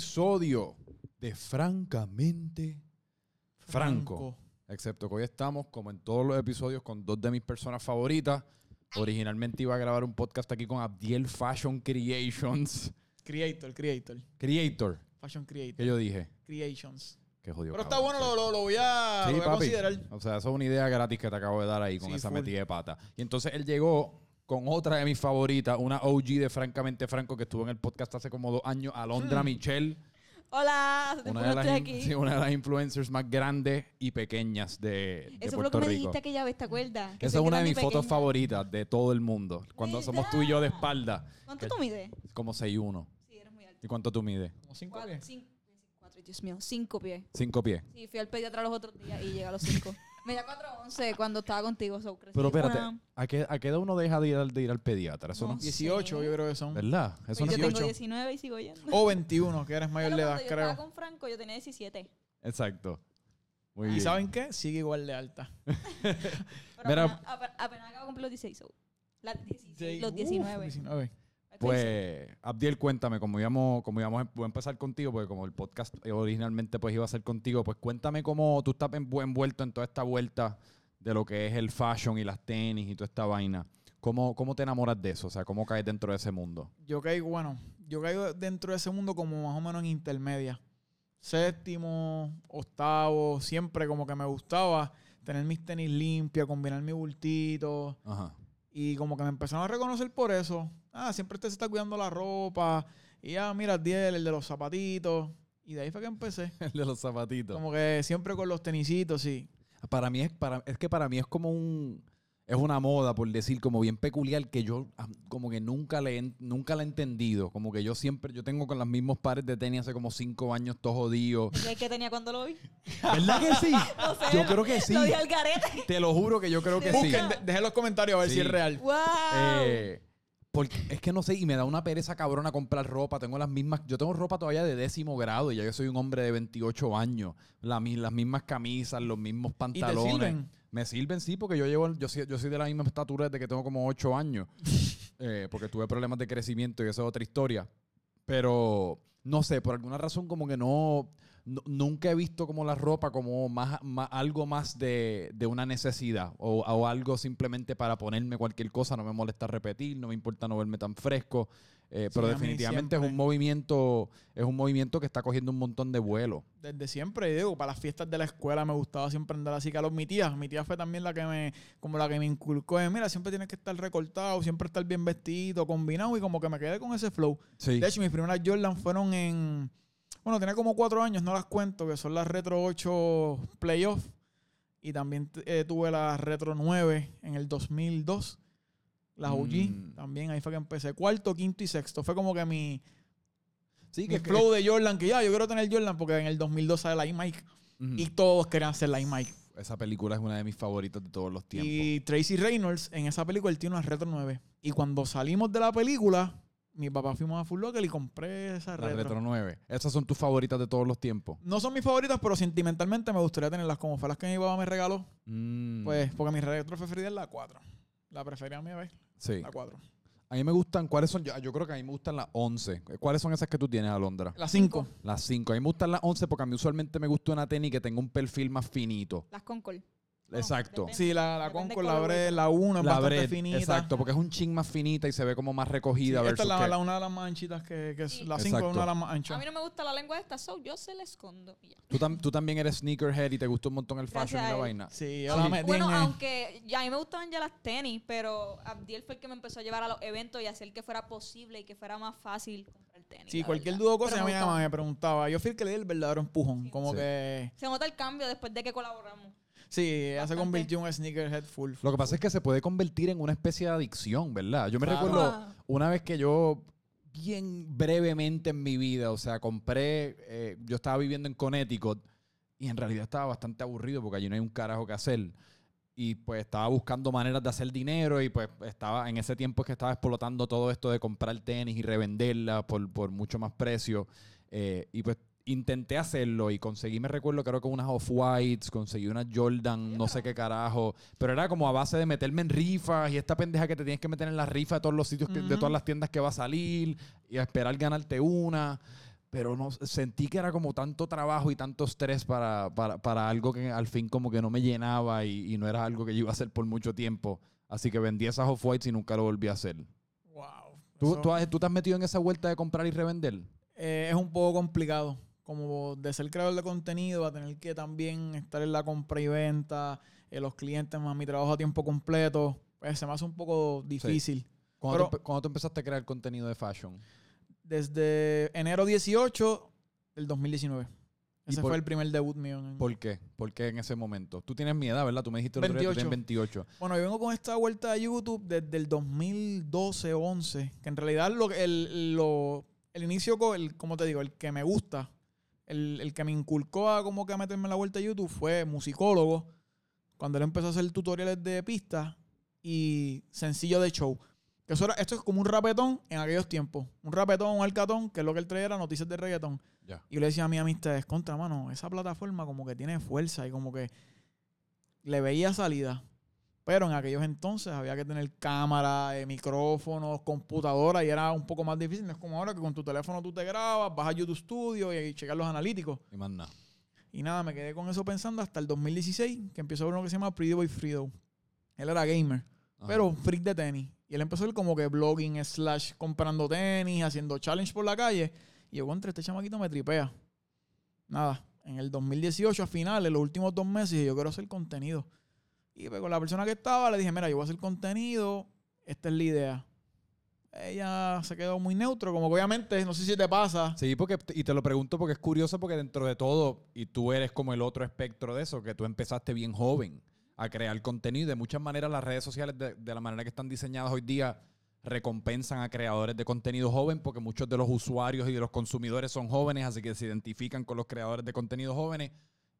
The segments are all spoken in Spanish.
episodio de Francamente Franco. Franco. Excepto que hoy estamos, como en todos los episodios, con dos de mis personas favoritas. Originalmente iba a grabar un podcast aquí con Abdiel Fashion Creations. Creator, creator. Creator. Fashion creator. Que yo dije. Creations. Que jodido. Pero está bueno, lo, lo- lo voy a, Sí, lo voy a papi. considerar. O sea, eso es una idea gratis que te acabo de dar ahí con Sí, esa full. metida de pata. Y entonces él llegó con otra de mis favoritas, una OG de Francamente Franco que estuvo en el podcast hace como dos años, Alondra Hmm. Michelle. Hola, hace tiempo Una de, no las estoy in- aquí. sí, una de las influencers más grandes y pequeñas de, de Eso fue lo Puerto que me Rico. dijiste aquella vez, ¿te acuerdas? Que Esa soy es una de grande y mis fotos pequeña. favoritas de todo el mundo. Cuando somos tú y yo de espalda. ¿Cuánto que- tú mides? Como 6'1". Sí, eres muy alto. ¿Y cuánto tú mides? Como cinco Cuatro, pies. cinco, cuatro, Dios mío, cinco pies. Cinco pies. Sí, fui al pediatra los otros días y llegué a los cinco. Medía 4'11 cuando estaba contigo, so crecí Pero espérate, una- ¿a qué, ¿a qué edad uno deja de ir, al- de ir al pediatra? Eso no, No. 18 yo creo que son. ¿Verdad? Eso Pues no yo tengo 18. 19 y sigo yendo. O 21, que eres mayor Pero de edad, cuando yo creo. estaba con Franco, yo tenía 17. Exacto. Muy ¿Y bien. saben qué? Sigue igual de alta. Pero Mira- apenas, ape- apenas acabo de cumplir los 16. so, la 16, los Uf, 19. 19. Pues, Abdiel, cuéntame, como íbamos, como íbamos, voy a empezar contigo, porque como el podcast originalmente pues iba a ser contigo, pues cuéntame cómo tú estás envu- envuelto en toda esta vuelta de lo que es el fashion y las tenis y toda esta vaina. ¿Cómo, cómo te enamoras de eso? O sea, ¿cómo caes dentro de ese mundo? Yo caigo, bueno, yo caigo dentro de ese mundo como más o menos en intermedia. Séptimo, octavo, siempre como que me gustaba tener mis tenis limpias, combinar mi bultito. Ajá. Y como que me empezaron a reconocer por eso. Ah, siempre usted se está cuidando la ropa. Y ya, mira, Diel, el de los zapatitos. Y de ahí fue que empecé. El de los zapatitos. Como que siempre con los tenisitos, sí. Para mí es, para, es que para mí es como un es una moda por decir como bien peculiar que yo ah, como que nunca le nunca la he entendido como que yo siempre yo tengo con los mismos pares de tenis hace como cinco años todos jodidos ¿Qué, qué tenía cuando lo vi? ¿verdad que sí? No sé, yo creo que sí Lo dije al garete. te lo juro que yo creo que sí Busquen, de- dejen los comentarios a ver Sí. si es real. ¡Wow! Eh, porque es que no sé, y me da una pereza cabrona comprar ropa. Tengo las mismas, yo tengo ropa todavía de décimo grado y ya yo soy un hombre de 28 años. La las mismas camisas, los mismos pantalones. sirven? Me sirven, sí, porque yo llevo, yo soy, yo soy de la misma estatura desde que tengo como 8 años. Eh, porque tuve problemas de crecimiento y eso es otra historia. Pero no sé, por alguna razón como que no, no- nunca he visto como la ropa como más, más- algo más de, de una necesidad o, o algo simplemente para ponerme cualquier cosa, no me molesta repetir, no me importa no verme tan fresco, eh, pero definitivamente es un movimiento es un movimiento que está cogiendo un montón de vuelo. Desde siempre, digo, para las fiestas de la escuela me gustaba siempre andar así los mi tía. Mi tía fue también la que me, como la que me inculcó de, mira, siempre tienes que estar recortado, siempre estar bien vestido, combinado y como que me quedé con ese flow. Sí. De hecho, mis primeras Jordan fueron en, bueno, tenía como cuatro años, no las cuento, que son las Retro 8 Playoff. Y también eh, tuve las Retro 9 en el 2002. Las OG, Mm. también ahí fue que empecé. Cuarto, quinto y sexto. Fue como que mi, Sí, mi que, que- flow de Jordan, que ya, yo quiero tener Jordan porque en el 2002 sale la iMike. Ujú. Y todos querían ser la iMike. esa película es una de mis favoritas de todos los tiempos. Y Tracy Reynolds en esa película él tiene una Retro 9. Y cuando salimos de la película, mi papá fuimos a Full Locker y compré esa la retro. Retro 9. Esas son tus favoritas de todos los tiempos. No son mis favoritas, pero sentimentalmente me gustaría tenerlas como fue las que mi papá me regaló. Mm, Pues, porque mi retro preferida es la 4. La preferida mía, ¿ves? sí. La 4. A mí me gustan, ¿cuáles son? Yo, yo creo que a mí me gustan las 11. ¿Cuáles son esas que tú tienes, Alondra? La 5. Las 5. A mí me gustan las 11 porque a mí usualmente me gusta una tenis que tenga un perfil más finito. Las Concord. No, Exacto. depende. Sí, la, la Depende Concord, la colorway. Bread, la 1 es La bastante bread, finita. exacto, porque es un chin más finita y se ve como más Sí, recogida esta es la, que- la- una de las más anchitas que, que es Sí. la 5 es Exacto. una de las más A anchas. mí no me gusta la lengua esta, so yo se la escondo. y ya. tú, tam- tú también eres sneakerhead y te gusta un montón el fashion y la a vaina. Sí, yo Sí. la metí Bueno, en aunque ya a mí me gustaban ya las tenis, pero Abdiel fue el que me empezó a llevar a los eventos y hacer que fuera posible y que fuera más fácil comprar tenis. Sí, cualquier duda o cosa, a me gustaba. me preguntaba. Yo fui el que le di el verdadero empujón. Como Sí. que. Se nota el cambio después de que colaboramos. Sí, ella se convirtió en un sneakerhead full. Lo que pasa es que se puede convertir en una especie de adicción, ¿verdad? Yo me Claro. recuerdo una vez que yo, bien brevemente en mi vida, o sea, compré, eh, yo estaba viviendo en Connecticut y en realidad estaba bastante aburrido porque allí no hay un carajo que hacer. Y pues estaba buscando maneras de hacer dinero y pues estaba en ese tiempo es que estaba explotando todo esto de comprar tenis y revenderla por, por mucho más precio. Eh, y pues intenté hacerlo y conseguí, me recuerdo, creo que unas Off-Whites, conseguí unas Jordan, no sé qué carajo. Pero era como a base de meterme en rifas y esta pendeja que te tienes que meter en la rifa de todos los sitios, que- de todas las tiendas que va a salir y a esperar ganarte una. pero no sentí que era como tanto trabajo y tanto estrés para, para, para algo que al fin como que no me llenaba y, y no era algo que yo iba a hacer por mucho tiempo. Así que vendí esas off-whites y nunca lo volví a hacer. Wow. ¿Tú, Eso, tú, has- tú te has metido en esa vuelta de comprar y revender? eh, es un poco complicado. Como de ser creador de contenido a tener que también estar en la compra y venta, eh, los clientes más mi trabajo a tiempo completo. Pues se me hace un poco difícil. ¿Cuándo, Pero- tú, empe- cuándo tú empezaste a crear contenido de fashion? Desde enero 18 del 2019. ¿Y Ese por- fue el primer debut mío. en- ¿Por qué? ¿Por qué en ese momento? Tú tienes mi edad, ¿verdad? Tú me dijiste el otro día que tú 28. tienes 28. Bueno, yo vengo con esta vuelta a YouTube desde el 2012-11, que en realidad lo, el, lo- el inicio, el, como te digo, el que me gusta, el, el que me inculcó a como que a meterme en la vuelta a YouTube fue musicólogo, cuando él empezó a hacer tutoriales de pistas y sencillo de show. Que eso era, esto es como un rapetón en aquellos tiempos. Un rapetón, un alcatón, que es lo que él traía era noticias de reggaetón. Ya. Y yo le decía a mis amistades, contra, mano, esa plataforma como que tiene fuerza y como que le veía salida. Pero en aquellos entonces había que tener cámara, eh, micrófonos, computadora y era un poco más difícil. No es como ahora que con tu teléfono tú te grabas, vas a YouTube Studio y, y checas los analíticos. Y más nada. Y nada, me quedé con eso pensando hasta el 2016, que empezó uno que se llama Pretty Boy Frido. Él era gamer, Ajá. pero freak de tenis. Y él empezó ir como que blogging slash comprando tenis, haciendo challenge por la calle. Y yo, contra, este chamaquito me tripea. Nada, en el 2018 a finales, los últimos dos meses, yo quiero hacer contenido. Y pues, con la persona que estaba le dije, mira, yo voy a hacer contenido, esta es la idea. Ella se quedó muy neutro, como obviamente, no sé si te pasa. Sí, porque, y te lo pregunto porque es curioso porque dentro de todo, y tú eres como el otro espectro de eso, que tú empezaste bien joven a crear contenido de muchas maneras las redes sociales, de, de la manera que están diseñadas hoy día, recompensan a creadores de contenido joven porque muchos de los usuarios y de los consumidores son jóvenes, así que se identifican con los creadores de contenido jóvenes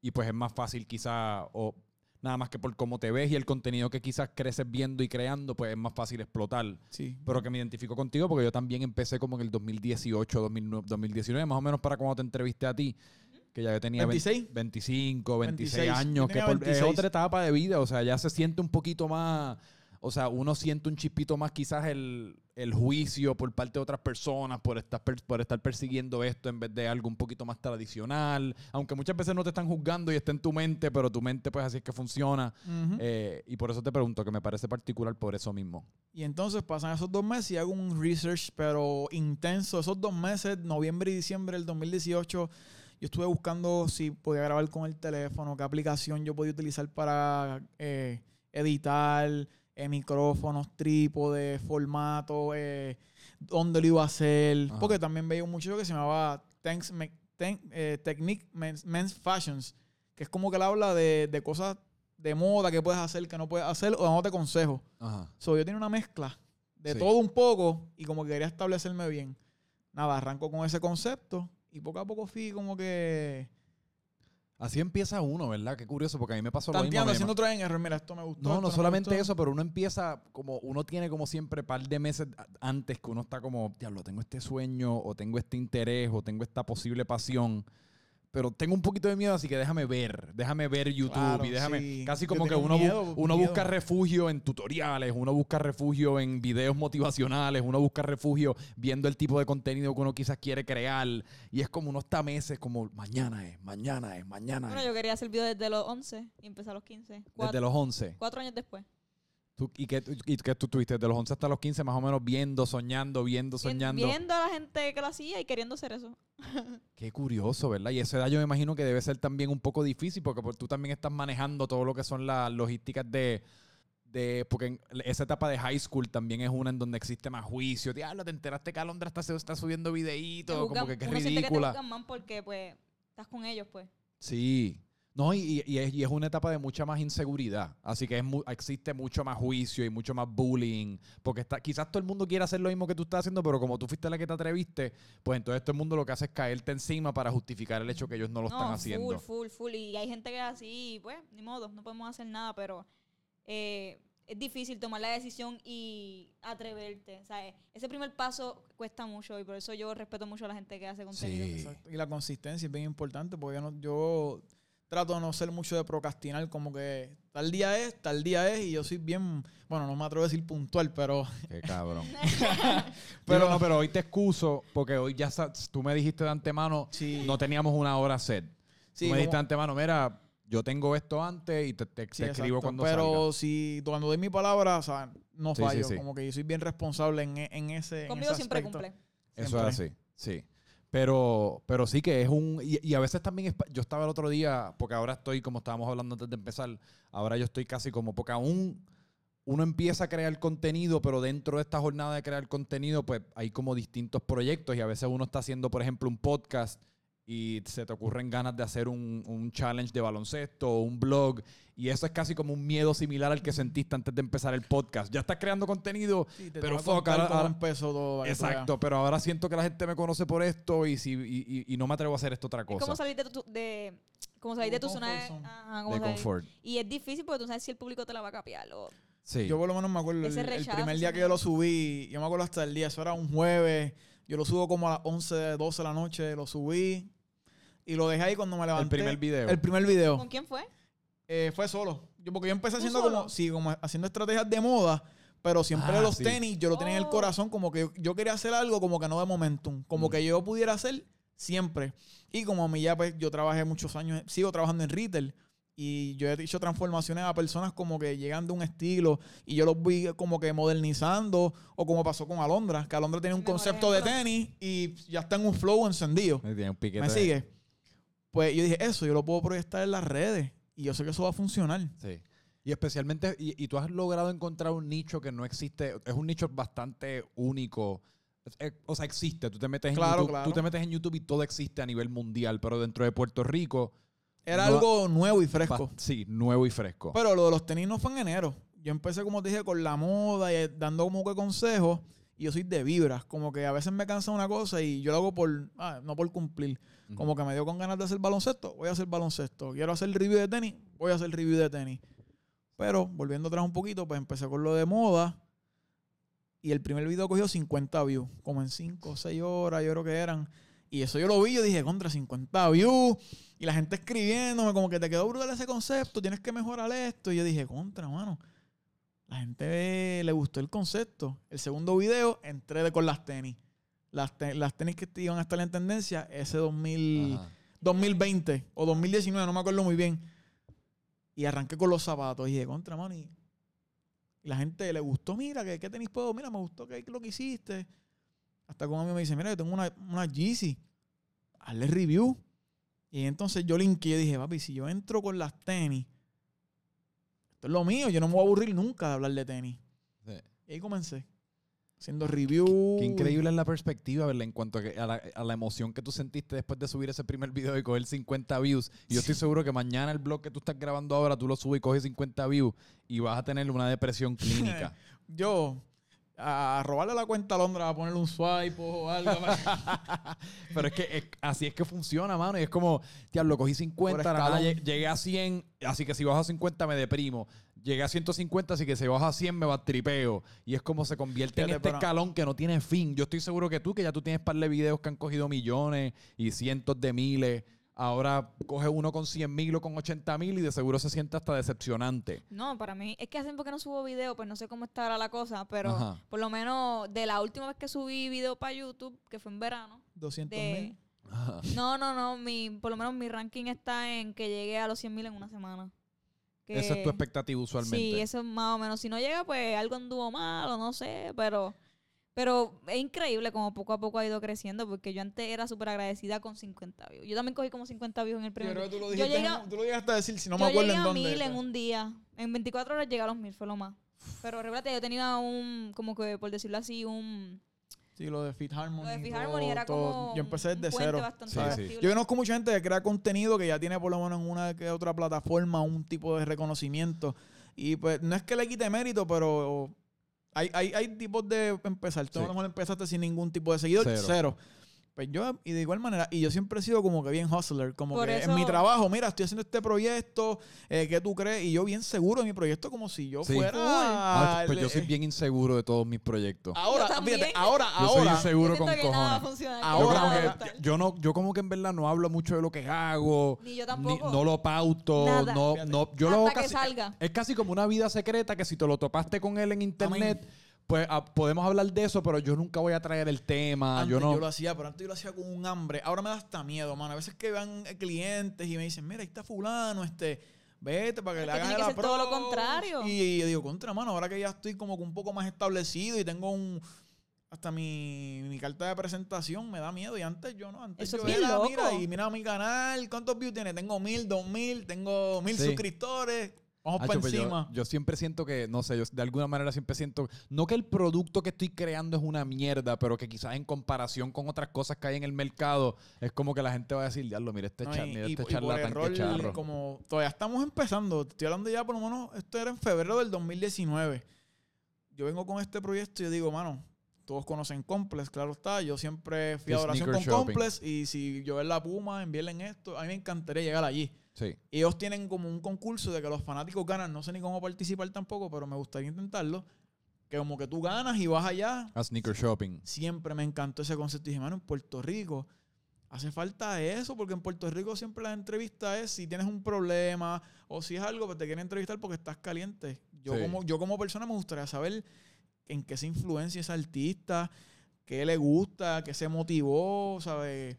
y pues es más fácil quizá, o nada más que por cómo te ves y el contenido que quizás creces viendo y creando, pues es más fácil explotar Sí. pero que me identifico contigo porque yo también empecé como en el 2018, 2009, 2019, más o menos para cuando te entrevisté a ti, que ya yo tenía 26. 25, 26 26, años, que es 26. otra etapa de vida, o sea, ya se siente un poquito más, o sea, uno siente un chispito más quizás el, el juicio por parte de otras personas por estar, por estar persiguiendo esto en vez de algo un poquito más tradicional, aunque muchas veces no te están juzgando y está en tu mente, pero tu mente pues así es que funciona. Eh, y por eso te pregunto, que me parece particular por eso mismo. Y entonces pasan esos dos meses y hago un research, pero intenso. Esos dos meses, noviembre y diciembre del 2018, yo estuve buscando si podía grabar con el teléfono, qué aplicación yo podía utilizar para eh, editar, eh, micrófonos, trípode, formato, eh, dónde lo iba a hacer. Ajá. Porque también veía un muchacho que se llamaba Thanks, Me- Ten- eh, Technique Men's, Men's Fashions, que es como que él habla de, de cosas de moda que puedes hacer, que no puedes hacer, o dándote consejos. Ajá. So, yo tenía una mezcla de Sí. todo un poco y como que quería establecerme bien. Nada, arranco con ese concepto y poco a poco fui como que Así empieza uno, ¿verdad? Qué curioso, porque a mí me pasó lo mismo. tanteando, haciendo otra en error. Mira, esto me gustó. No, no me solamente gustó. eso, pero uno empieza como, uno tiene como siempre par de meses antes que uno está como, diablo, tengo este sueño, o tengo este interés, o tengo esta posible pasión, pero tengo un poquito de miedo, así que déjame ver, déjame ver YouTube Claro, y déjame, sí. casi como que uno, bu- uno miedo. busca refugio en tutoriales, uno busca refugio en videos motivacionales, uno busca refugio viendo el tipo de contenido que uno quizás quiere crear, y es como uno está meses como, mañana es, mañana es, mañana Bueno, es, yo quería hacer video desde los 11 y empecé a los 15. desde los 11. cuatro años después. ¿Tú- ¿Y qué, y qué tú tuviste? De los 11 hasta los 15, más o menos viendo, soñando, viendo, Vien- soñando. Viendo a la gente que lo hacía y queriendo hacer eso. Qué curioso, ¿verdad? Y esa edad yo me imagino que debe ser también un poco difícil porque pues, tú también estás manejando todo lo que son las logísticas de... de porque en esa etapa de high school también es una en donde existe más juicio. Diablo, te enteraste que Alondra está, está subiendo videitos, como que qué uno siente que te ridícula. porque pues estás con ellos, pues. Sí. No, y, y- es, y es una etapa de mucha más inseguridad. Así que es mu- existe mucho más juicio y mucho más bullying. Porque está, quizás todo el mundo quiere hacer lo mismo que tú estás haciendo, pero como tú fuiste la que te atreviste, pues entonces todo el mundo lo que hace es caerte encima para justificar el hecho que ellos no lo están haciendo. Full, full, full. Y hay gente que es así, y pues, ni modo, no podemos hacer nada, pero eh, es difícil tomar la decisión y atreverte. ¿sabes? Ese primer paso cuesta mucho y por eso yo respeto mucho a la gente que hace contenido. Sí. Y la consistencia es bien importante porque yo, no- yo trato de no ser mucho de procrastinar, como que tal día es, tal día es, y yo soy bien, bueno, no me atrevo a decir puntual, pero... Qué cabrón. Pero- no, pero hoy te excuso porque hoy ya tú me dijiste de antemano, Sí. no teníamos una hora set. Sí, tú me dijiste de antemano, mira, yo tengo esto antes y te, te- Sí, te escribo exacto. cuando Pero salga. si cuando doy mi palabra, o sea, no fallo. sí. Como que yo soy bien responsable en, e- en ese. en Conmigo ese siempre aspecto. cumple. Eso es así, sí. Pero, pero sí que es un... Y, y a veces también... yo estaba el otro día, porque ahora estoy, como estábamos hablando antes de empezar, ahora yo estoy casi como... Porque aún uno empieza a crear contenido, pero dentro de esta jornada de crear contenido, pues hay como distintos proyectos y a veces uno está haciendo, por ejemplo, un podcast y se te ocurren ganas de hacer un, un challenge de baloncesto o un blog y eso es casi como un miedo similar al que sentiste antes de empezar el podcast. Ya estás creando contenido, Sí, te Pero fuck, ahora- ahora- empezó todo. para que tú Exacto, pero ahora siento que la gente me conoce por esto y, si, y, y- y no me atrevo a hacer esto otra Es como cosa salir de tu, de, como salir de tu zona de, ajá, como de salir- confort. Y es difícil porque tú sabes si el público te la va a capiar. O, Sí. Yo por lo menos me acuerdo, el, el primer día que yo lo subí, yo me acuerdo hasta el día, eso era un jueves, yo lo subo como a las 11, 12 de la noche, lo subí y lo dejé ahí cuando me levanté. el primer video. El primer video. ¿Con quién fue? Eh, fue solo. Yo, porque yo empecé ¿Tú haciendo solo? como, sí, como haciendo estrategias de moda, pero siempre Ah, los sí. tenis, yo lo tenía en el Oh. corazón, como que yo, yo quería hacer algo como que no de momentum, como Mm. que yo pudiera hacer siempre. Y como a mí ya, pues, yo trabajé muchos años, sigo trabajando en retail. Y yo he hecho transformaciones a personas como que llegan de un estilo y yo los voy como que modernizando o como pasó con Alondra, que Alondra tenía un concepto de tenis y ya está en un flow encendido. Me tiene un piquete ¿Me de- sigue? Pues yo dije, eso yo lo puedo proyectar en las redes y yo sé que eso va a funcionar. Sí. Y especialmente, y, y tú has logrado encontrar un nicho que no existe, es un nicho bastante único. Es- O sea, existe. Tú te metes en YouTube, claro. tú te metes en YouTube y todo existe a nivel mundial, pero dentro de Puerto Rico, Era No- algo nuevo y fresco. sí, nuevo y fresco. Pero lo de los tenis no fue en enero. Yo empecé, como te dije, con la moda y eh, dando como que consejos. Y yo soy de vibras. Como que a veces me cansa una cosa y yo lo hago por, ah, no por cumplir. Como que me dio con ganas de hacer baloncesto, voy a hacer baloncesto. Quiero hacer review de tenis, voy a hacer review de tenis. Pero volviendo atrás un poquito, pues empecé con lo de moda. Y el primer video cogió 50 views, como en 5 o 6 horas, yo creo que eran. Y eso yo lo vi, yo dije, contra 50 views. Y la gente escribiéndome, como que te quedó brutal ese concepto, tienes que mejorar esto. Y yo dije, contra, mano. La gente le gustó el concepto. El segundo video, entré de- con las tenis. Las, te- las tenis que iban a estar en tendencia, ese 2000, Ajá. 2020 o 2019, no me acuerdo muy bien. Y arranqué con los zapatos. Y dije, contra, mano. Y, la gente le gustó, mira, ¿qué, qué tenis puedo? Mira, me gustó que lo que hiciste. Hasta con un amigo me dice, mira, yo tengo una, una Yeezy. Hazle review. Y entonces yo linké y dije, papi, si yo entro con las tenis, esto es lo mío, yo no me voy a aburrir nunca de hablar de tenis. Sí. Y ahí comencé. Haciendo review. Qué increíble es la perspectiva, ¿verdad? En cuanto a, que- a la, a la emoción que tú sentiste después de subir ese primer video y coger 50 views. Y yo estoy seguro que mañana el blog que tú estás grabando ahora, tú lo subes y coges 50 views y vas a tener una depresión clínica. Yo, a robarle la cuenta a Londra, a ponerle un swipe o algo. Pero es que es- así es que funciona, mano. Y es como, diablo, cogí 50, Por nada, llegué a 100, así que si bajo a 50 me deprimo. Llegué a 150, así que si bajo a 100 me va tripeo. Y es como se convierte en este pero- escalón que no tiene fin. Yo estoy seguro que tú, que ya tú tienes par de videos que han cogido millones y cientos de miles. Ahora coge uno con 100 mil o con 80 mil y de seguro se siente hasta decepcionante. No, para mí, es que hace tiempo que no subo video, pues no sé cómo estará la cosa, pero Ajá. por lo menos de la última vez que subí video para YouTube, que fue en verano, 200 de... mil. No, no, no, mi, por lo menos mi ranking está en que llegue a los 100 mil en una semana. Que- Esa es tu expectativa usualmente. Sí, eso es más o menos. Si no llega, pues algo anduvo mal o no sé, pero... Pero es increíble como poco a poco ha ido creciendo porque yo antes era súper agradecida con 50 views. Yo también cogí como 50 views en el Yo primer creo que tú lo Yo dijiste, llegué- tú lo llegaste a decir, si no yo me acuerdo llegué en a dónde. mil en un día. En 24 horas llegué a los mil, fue lo más. Pero recuerda, yo tenía un, como que por decirlo así, un... Sí, lo de Fit Harmony. Lo de Fit todo- Harmony era todo. como Yo empecé desde cero. bastante Sí, sí. Yo conozco mucha gente que crea contenido que ya tiene por lo menos en una que otra plataforma un tipo de reconocimiento. Y pues no es que le quite mérito, pero hay, hay, hay tipos de empezar. Tú Sí. a lo mejor empezaste sin ningún tipo de seguidor, Cero. cero. Pues yo, y de igual manera, y yo siempre he sido como que bien hustler, como Por que en mi eso- trabajo, mira, estoy haciendo este proyecto, eh, ¿qué tú crees? Y yo bien seguro de mi proyecto, como si yo Sí. fuera... Ah, pues yo soy bien inseguro de todos mis proyectos. Ahora, fíjate, ahora, Yo soy ahora... inseguro Yo con cojones. Yo Ahora- que- yo no, yo como que en verdad no hablo mucho de lo que hago. Ni yo ni- tampoco. no lo pauto. Nada. No, no, yo lo hago Hasta que casi. salga. Es casi como una vida secreta que si te lo topaste con él en internet, pues ah, podemos hablar de eso, pero yo nunca voy a traer el tema. Antes yo yo, no. lo hacía, pero antes yo lo hacía con un hambre. Ahora me da hasta miedo, mano. A veces que van eh, clientes y me dicen, mira, ahí está fulano, este, vete para que Es le que hagas tiene que ser todo lo approach". contrario. Y yo digo, contra, mano, ahora que ya estoy como que un poco más establecido y tengo un... Hasta mi, mi carta de presentación me da miedo. Y antes yo no, antes Eso yo era, loco. mira, y mira mi canal, ¿cuántos views tiene? Tengo mil, dos mil, tengo mil Sí. suscriptores. Vamos Hacho, para pues yo- encima. Yo, siempre siento que, no sé, yo de alguna manera siempre siento, no que el producto que estoy creando es una mierda, pero que quizás en comparación con otras cosas que hay en el mercado, es como que la gente va a decir, diablo, mira este, No, cha- y- mira y- este y por charlatán que error, charro. como todavía estamos empezando, estoy hablando ya por lo menos, esto era en febrero del 2019. Yo vengo con este proyecto y yo digo, mano, todos conocen Complex, claro está. Yo siempre fui a oración con shopping. Complex y si yo ver la Puma, envíenle esto, a mí me encantaría llegar allí. Sí. Ellos tienen como un concurso de que los fanáticos ganan, no sé ni cómo participar tampoco, pero me gustaría intentarlo. Que como que tú ganas y vas allá, A sneaker shopping. siempre me encantó ese concepto. Y dije, mano, en Puerto Rico hace falta eso, porque en Puerto Rico siempre la entrevista es si tienes un problema o si es algo, pues te quieren entrevistar porque estás caliente. Yo, Sí. como, yo como persona me gustaría saber en qué se influencia ese artista, qué le gusta, qué se motivó, ¿sabes?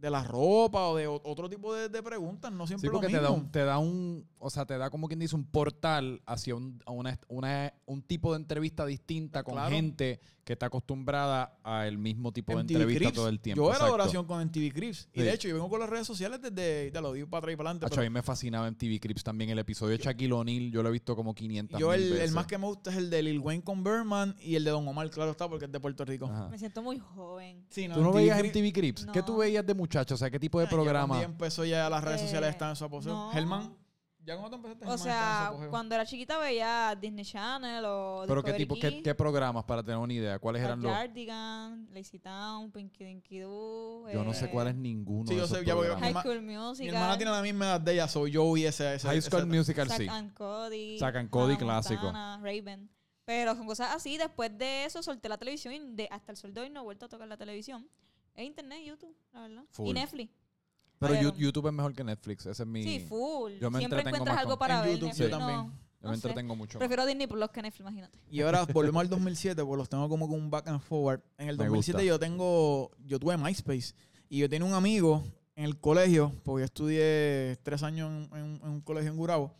De la ropa o de otro tipo de, de preguntas, no siempre Sí, porque lo te da, un, te da un, o sea, te da como quien dice un portal hacia un, a una, una- un tipo de entrevista distinta con Claro. gente que está acostumbrada al mismo tipo de MTV entrevista todo el tiempo. Yo era exacto. oración con MTV Cribs. Y Sí. de hecho, yo vengo con las redes sociales desde, te lo digo para atrás y para adelante. Hacho, pero a mí me fascinaba en TV Crips también el episodio de Shaquille O'Neal. Yo lo he visto como 500 yo el, el más que me gusta es el de Lil Wayne con Berman y el de Don Omar, claro está, porque es de Puerto Rico. Ajá. Me siento muy joven. Sí, ¿Tú no MTV veías Cribs- en TV Crips? ¿Qué tú No. veías de muchachos? O sea, ¿qué tipo de Ah, programa? ya empezó ya las redes Eh, sociales están en su apogeo. no. Germán, ¿ya cuando empezaste? O sea, cuando era chiquita veía Disney Channel o ¿Pero qué tipo, qué, programas para tener una idea? ¿Cuáles eran los...? Backyardigans, Lazy Town, Pinky Dinky Doo. Yo no sé eh, cuál es ninguno Sí, de yo esos sé, ya voy a- programas. High School Mi Musical. hermana tiene la misma edad de ella, soy yo y ese, ese High School ese- Musical, Zack sí. and Cody. Zack and Cody Hannah clásico. Montana, Raven. Pero son cosas así. Después de eso solté la televisión y de, hasta el sol de hoy no he vuelto a tocar la televisión. Es internet, YouTube, la verdad. Full. Y Netflix. Pero Yu- YouTube es mejor que Netflix. Ese es mi... Sí, full. yo me Siempre encuentras más algo con- para En ver. YouTube, Netflix yo no- también. Yo no me sé. entretengo mucho. Prefiero Disney Plus que Netflix, imagínate. Y ahora volvemos al 2007, pues los tengo como con un back and forward. En el Me 2007 gusta. yo tengo, yo tuve MySpace y yo tenía un amigo en el colegio, porque yo estudié tres años en, en- en un colegio en Gurabo.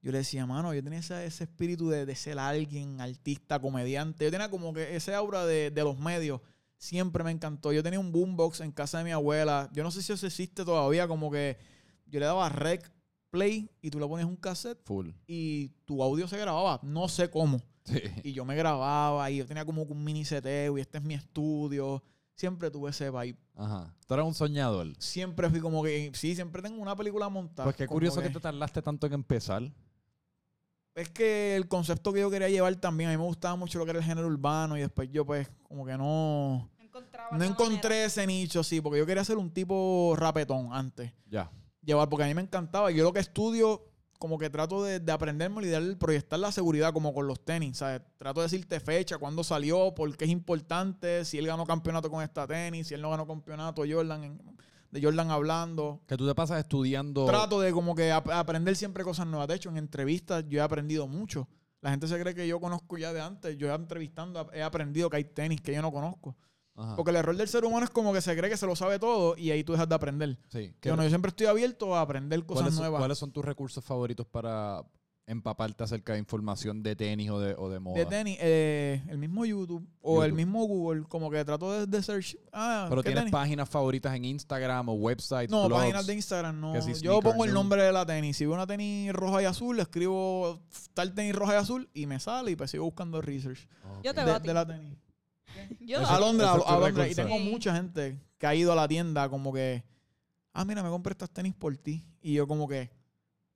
Yo le decía, mano, yo tenía ese, ese espíritu de, de ser alguien, artista, comediante. Yo tenía como que ese aura de, de los medios. Siempre me encantó. Yo tenía un boombox en casa de mi abuela. Yo no sé si eso existe todavía, como que yo le daba rec, play, y tú le ponías un cassette Full. y tu audio se grababa. No sé cómo. Sí. Y yo me grababa y yo tenía como un mini seteo y este es mi estudio. Siempre tuve ese vibe. Ajá. Tú eras un soñador. Siempre fui como que, sí, siempre tengo una película montada. Pues qué curioso que te tardaste tanto en empezar. Es que el concepto que yo quería llevar también, a mí me gustaba mucho lo que era el género urbano y después yo pues como que no... No encontraba No encontré manera. ese nicho, sí, porque yo quería ser un tipo rapetón antes. Ya. Llevar, porque a mí me encantaba. Yo lo que estudio, como que trato de, de aprenderme y de proyectar la seguridad como con los tenis. ¿sabes? Trato de decirte fecha, cuándo salió, por qué es importante, si él ganó campeonato con esta tenis, si él no ganó campeonato Jordan, en- de Jordan hablando. Que tú te pasas estudiando... Trato de como que ap- aprender siempre cosas nuevas. De hecho, en entrevistas yo he aprendido mucho. La gente se cree que yo conozco ya de antes. Yo entrevistando he aprendido que hay tenis que yo no conozco. Ajá. Porque el error del ser humano es como que se cree que se lo sabe todo y ahí tú dejas de aprender. Sí. ¿Qué- Yo, no, yo siempre estoy abierto a aprender cosas ¿Cuáles, son- nuevas. cuáles son tus recursos favoritos para empaparte acerca de información de tenis o de, o de moda? de tenis, eh, el mismo YouTube o el mismo Google, como que trato de, de search. Ah, Pero ¿qué tienes tenis? páginas favoritas en Instagram o websites, No, blogs? páginas de Instagram no. si Yo pongo el nombre de la tenis. Si veo una tenis roja y azul, le escribo tal tenis roja y azul y me sale y pues sigo buscando research Yo te de, veo a ti. de la tenis. Yo Eso- A Londres, ese a, es tu a Londres. Y tengo mucha gente que ha ido a la tienda como que, ah, mira, me compré estas tenis por ti. Y yo como que,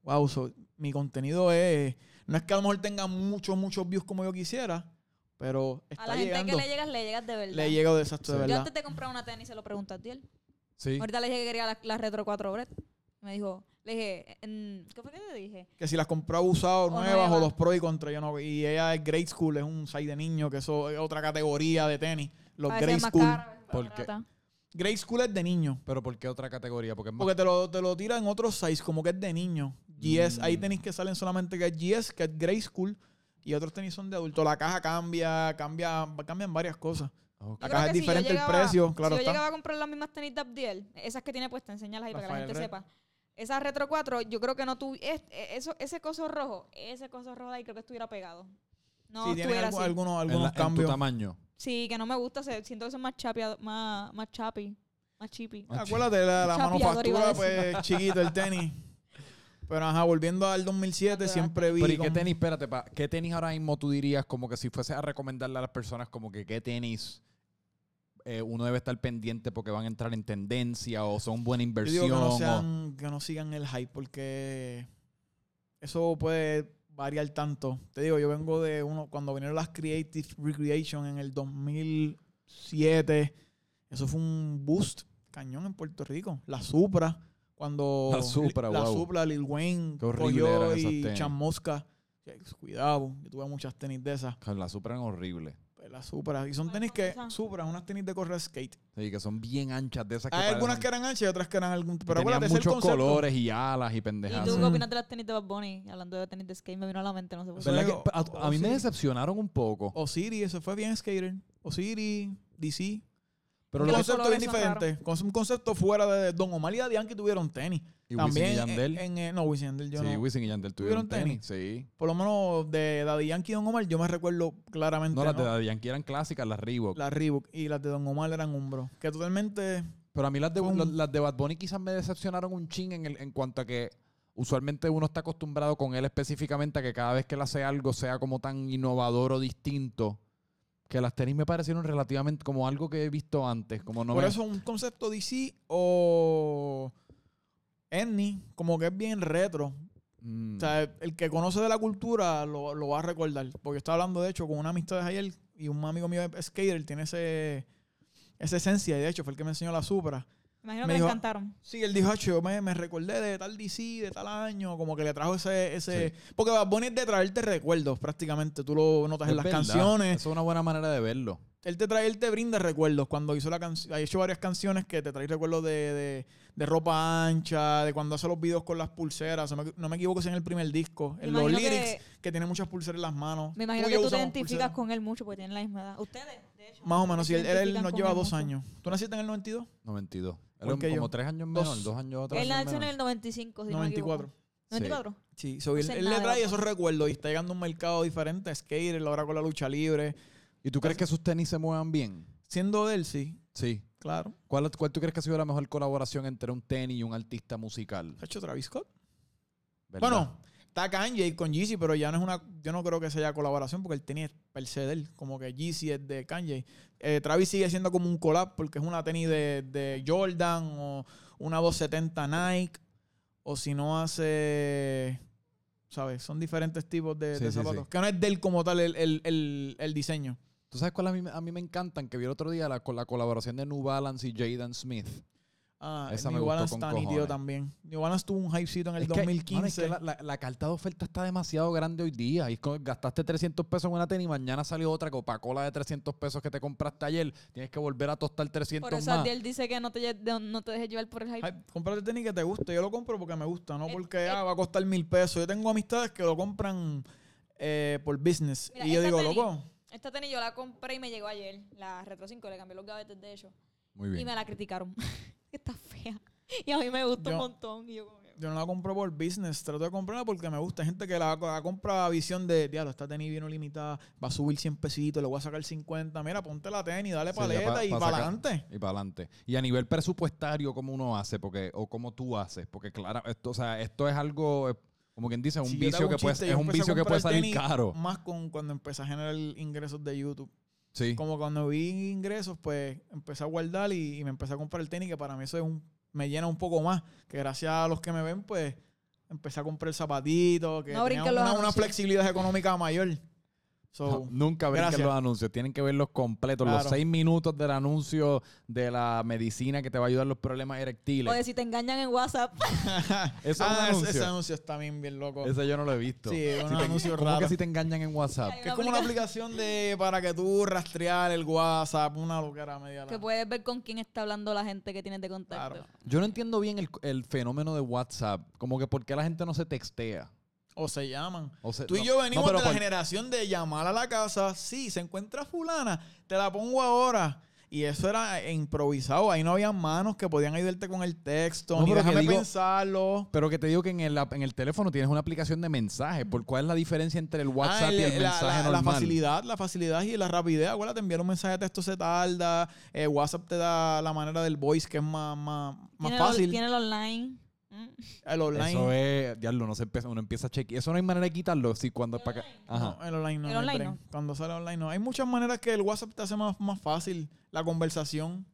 wow, so- mi contenido es, no es que a lo mejor tenga muchos, muchos views como yo quisiera, Pero A está la gente llegando. que le llegas, le llegas de verdad. Le he llegado de exacto, de Sí. Yo verdad. antes de comprar una tenis se lo pregunté a Tiel. Sí. Ahorita le dije que quería la, la Retro 4 Bread. Me dijo, le dije, ¿qué fue que te dije? Que si las compró usadas, O nuevas o los pro y contra, yo no. Y ella es grade school, es un size de niño, que eso es otra categoría de tenis. Los a grade es más school. cara, a ¿Por qué? Grade school es de niño. Pero ¿por qué otra categoría? Porque es más Porque te lo, te lo tira en otro size, como que es de niño. GS, hay Mm. tenis que salen solamente que es GS, que es grade school. Y otros tenis son de adulto. La caja cambia, cambia, cambian varias cosas. La caja es si diferente, el precio, claro Si yo está. llegaba a comprar las mismas tenis de Abdiel, esas que tiene puestas, enseñarlas ahí para que la gente Red. sepa. Esa Retro 4, yo creo que no tuve. eso, ese coso rojo, ese coso rojo de ahí creo que estuviera pegado. No sí, tiene estuviera algu- así. algunos, En, algunos la- en tu cambios. tamaño. Sí, que no me gusta. se- siento que son más chapi, más, más chapi, más chippy. Ah, Acuérdate, la, la manufactura, pues, chiquito el tenis. Pero ajá, volviendo al 2007, Cuando siempre vi. Pero ¿y qué tenis, espérate, pa, qué tenis ahora mismo tú dirías como que si fuese a recomendarle a las personas como que qué tenis eh, uno debe estar pendiente porque van a entrar en tendencia o son buena Yo inversión? digo que no, o- que no sigan el hype porque eso puede variar tanto. Te digo, yo vengo de uno, cuando vinieron las Creative Recreation en el 2007, eso fue un boost cañón en Puerto Rico. La Supra, cuando... La Supra, La wow. Supra, Lil Wayne, Qué horrible cogió eran esas y. Chan Mosca. Cuidado, yo tuve muchas tenis de esas. La Supra es horrible. Pues La Supra. Y son ¿Cuáles tenis que... Supra, unas tenis de correr skate. Sí, que son bien anchas de esas que Hay algunas que eran anchas y otras que eran algún... Pero tenían acuérdate, muchos colores y alas y ¿Y pendejadas. tú Sí. qué opinas de las tenis de Bad Bunny? Hablando de tenis de skate, me vino a la mente, no sé por qué. ¿Verdad Luego, que a, a mí me decepcionaron un poco. Osiris, eso fue bien skater. Osiris, DC. Pero los lo, concepto bien colores son diferente. Con un concepto fuera de Don Omar y Daddy Yankee tuvieron tenis. y También Wisin y en- Yandel. En, eh, no, Wisin y Yandel yo sí, no. Wisin y Yandel tuvieron, ¿Tuvieron tenis. Sí. Por lo menos de Daddy Yankee y Don Omar yo me recuerdo claramente No, las de. Daddy Yankee eran clásicas, las Reebok. las Reebok y las de Don Omar eran Umbro. Que totalmente... Pero a mí las de, Fue un- las- las de Bad Bunny quizás me decepcionaron un ching en, el- en cuanto a que usualmente uno está acostumbrado con él específicamente a que cada vez que él hace algo sea como tan innovador o distinto. Que las tenis me parecieron relativamente como algo que he visto antes. Como no por me- eso un concepto DC o... Enni, como que es bien retro. Mm. O sea, el que conoce de la cultura lo, lo va a recordar. Porque estaba hablando, de hecho, con una amistad de ayer y un amigo mío es skater, tiene ese, esa esencia. Y de hecho, fue el que me enseñó la Supra. Me imagino me que dijo- le encantaron. Sí, él dijo, "Acho, yo me, me recordé de tal DC, de tal año, como que le trajo ese... ese Porque Bad Bunny es de traerte recuerdos prácticamente. Tú lo notas Es en las verdad. canciones. Eso es una buena manera de verlo. Él te trae, él te brinda recuerdos. Cuando hizo la canción, ha hecho varias canciones que te traen recuerdos de, de, de ropa ancha, de cuando hace los videos con las pulseras. No me, no me equivoco si en el primer disco. Me En los lyrics, que- que, tiene muchas pulseras en las manos. Me imagino que tú te identificas pulseras. con él mucho porque tienen la misma edad. Ustedes. Más o menos, sí, él, él nos lleva él dos años. ¿Tú naciste en el 92? 92. ¿Por Era qué como yo? tres años Dos- menor, dos años o tres Él nació en el 95, si no me 94. equivoco. ¿94? Sí, so, él, él le trae esos recuerdos y está llegando a un mercado diferente, skater, ahora con la lucha libre. ¿Y tú crees que sus tenis se muevan bien? Siendo de él, sí, Sí. claro. ¿Cuál, ¿Cuál tú crees que ha sido la mejor colaboración entre un tenis y un artista musical? ¿Ha hecho Travis Scott? ¿Verdad? Bueno, está Kanye con Yeezy, pero ya no es una. Yo no creo que sea colaboración porque él tenía per se de él. Como que Yeezy es de Kanye. Eh, Travis sigue siendo como un collab porque es una tenis de, de Jordan o una 270 Nike. O si no hace. ¿Sabes? Son diferentes tipos de, Sí, de sí, zapatos. sí. Que no es de él como tal el, el- el- el diseño. ¿Tú sabes cuál a mí, a mí me encantan? Que vi el otro día la, con la colaboración de New Balance y Jaden Smith. Ah, Esa New Balance está nítido también. New Balance tuvo un hypecito en el Es que, 2015. mano, es que la, la- la carta de oferta está demasiado grande hoy día. Y gastaste 300 pesos en una tenis y mañana salió otra Coca-Cola de 300 pesos que te compraste ayer. Tienes que volver a tostar 300 Por eso más. Adiel dice que no te, no dejes llevar por el hype. Ay, cómprate tenis que te guste. Yo lo compro porque me gusta, no Eh, porque eh. ah, va a costar mil pesos. Yo tengo amistades que lo compran eh, por business. Mira, y yo digo, tenis- loco, Esta tenis yo la compré y me llegó ayer. La Retro 5, le cambié los gavetes de hecho. Muy Y bien. me la criticaron. Está fea. Y a mí me gusta Yo- un montón. Y yo como que- yo no la compro por business. Trato de comprarla porque me gusta. Hay gente que la, la compra a visión de, diablo, esta tenis viene limitada, va a subir 100 pesitos, le voy a sacar 50. Mira, ponte la tenis, dale Sí, paleta pa- y pa para adelante. Y para adelante. Y a nivel presupuestario, ¿cómo uno hace? porque O cómo tú haces. Porque claro, esto, o sea, esto es algo, eh, como quien dice, un Si vicio que puede, es un vicio que puede salir caro. Más con cuando empecé a generar ingresos de YouTube. Sí. Como cuando vi ingresos, pues empecé a guardar y, y me empecé a comprar el tenis, que para mí eso es un, me llena un poco más. Que gracias a los que me ven, pues empecé a comprar zapatitos, que No tenía una, flexibilidad económica mayor. So, Nunca brinquen gracias. los anuncios, tienen que verlos completos. Los Claro. seis minutos del anuncio de la medicina que te va a ayudar los problemas erectiles. O de si te engañan en WhatsApp. Eso es un ah, ese- anuncio. Ese, anuncio está bien, bien loco. Ese yo no lo he visto. Sí, es un Si te- anuncio ¿Cómo raro. que si te engañan en WhatsApp? Que es como una aplicación de para que tú rastrear el WhatsApp, una loquera media. que puedes ver con quién está hablando la gente que tienes de contacto. Claro. Yo no entiendo bien el, el fenómeno de WhatsApp. Como que por qué la gente no se textea. O se llaman. O Tú y no- yo venimos de la por- generación de llamar a la casa. Sí, se encuentra fulana, te la pongo ahora. Y eso era improvisado. Ahí no había manos que podían ayudarte con el texto. No, ni déjame digo- pensarlo. Pero que te digo que en el, en el teléfono tienes una aplicación de mensajes. ¿Por cuál es la diferencia entre el WhatsApp Ah, y el la- mensaje la, la normal? facilidad, la facilidad y la rapidez. Acuérdate, enviar un mensaje de texto se tarda. eh, WhatsApp te da la manera del voice que es más, más, más Tiene el- fácil. tiene el online. Mm. el online. Eso es, diablo, no se empieza, uno empieza a chequear. Eso no hay manera de quitarlo. Si cuando para acá. Ajá. No, el online no. El online no. Cuando sale online no. Hay muchas maneras que el WhatsApp te hace más, más fácil la conversación.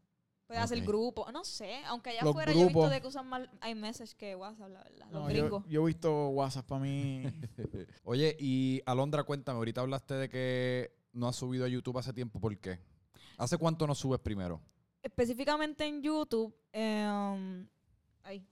Puedes hacer Ok. grupo. No sé. Aunque allá Los afuera yo he visto de que usan más iMessage que WhatsApp, la verdad. Los No, gringos. yo, yo he visto WhatsApp para mí. Oye, y Alondra, cuéntame, ahorita hablaste de que no has subido a YouTube hace tiempo. ¿Por qué? ¿Hace cuánto no subes primero? Específicamente en YouTube. eh, ay.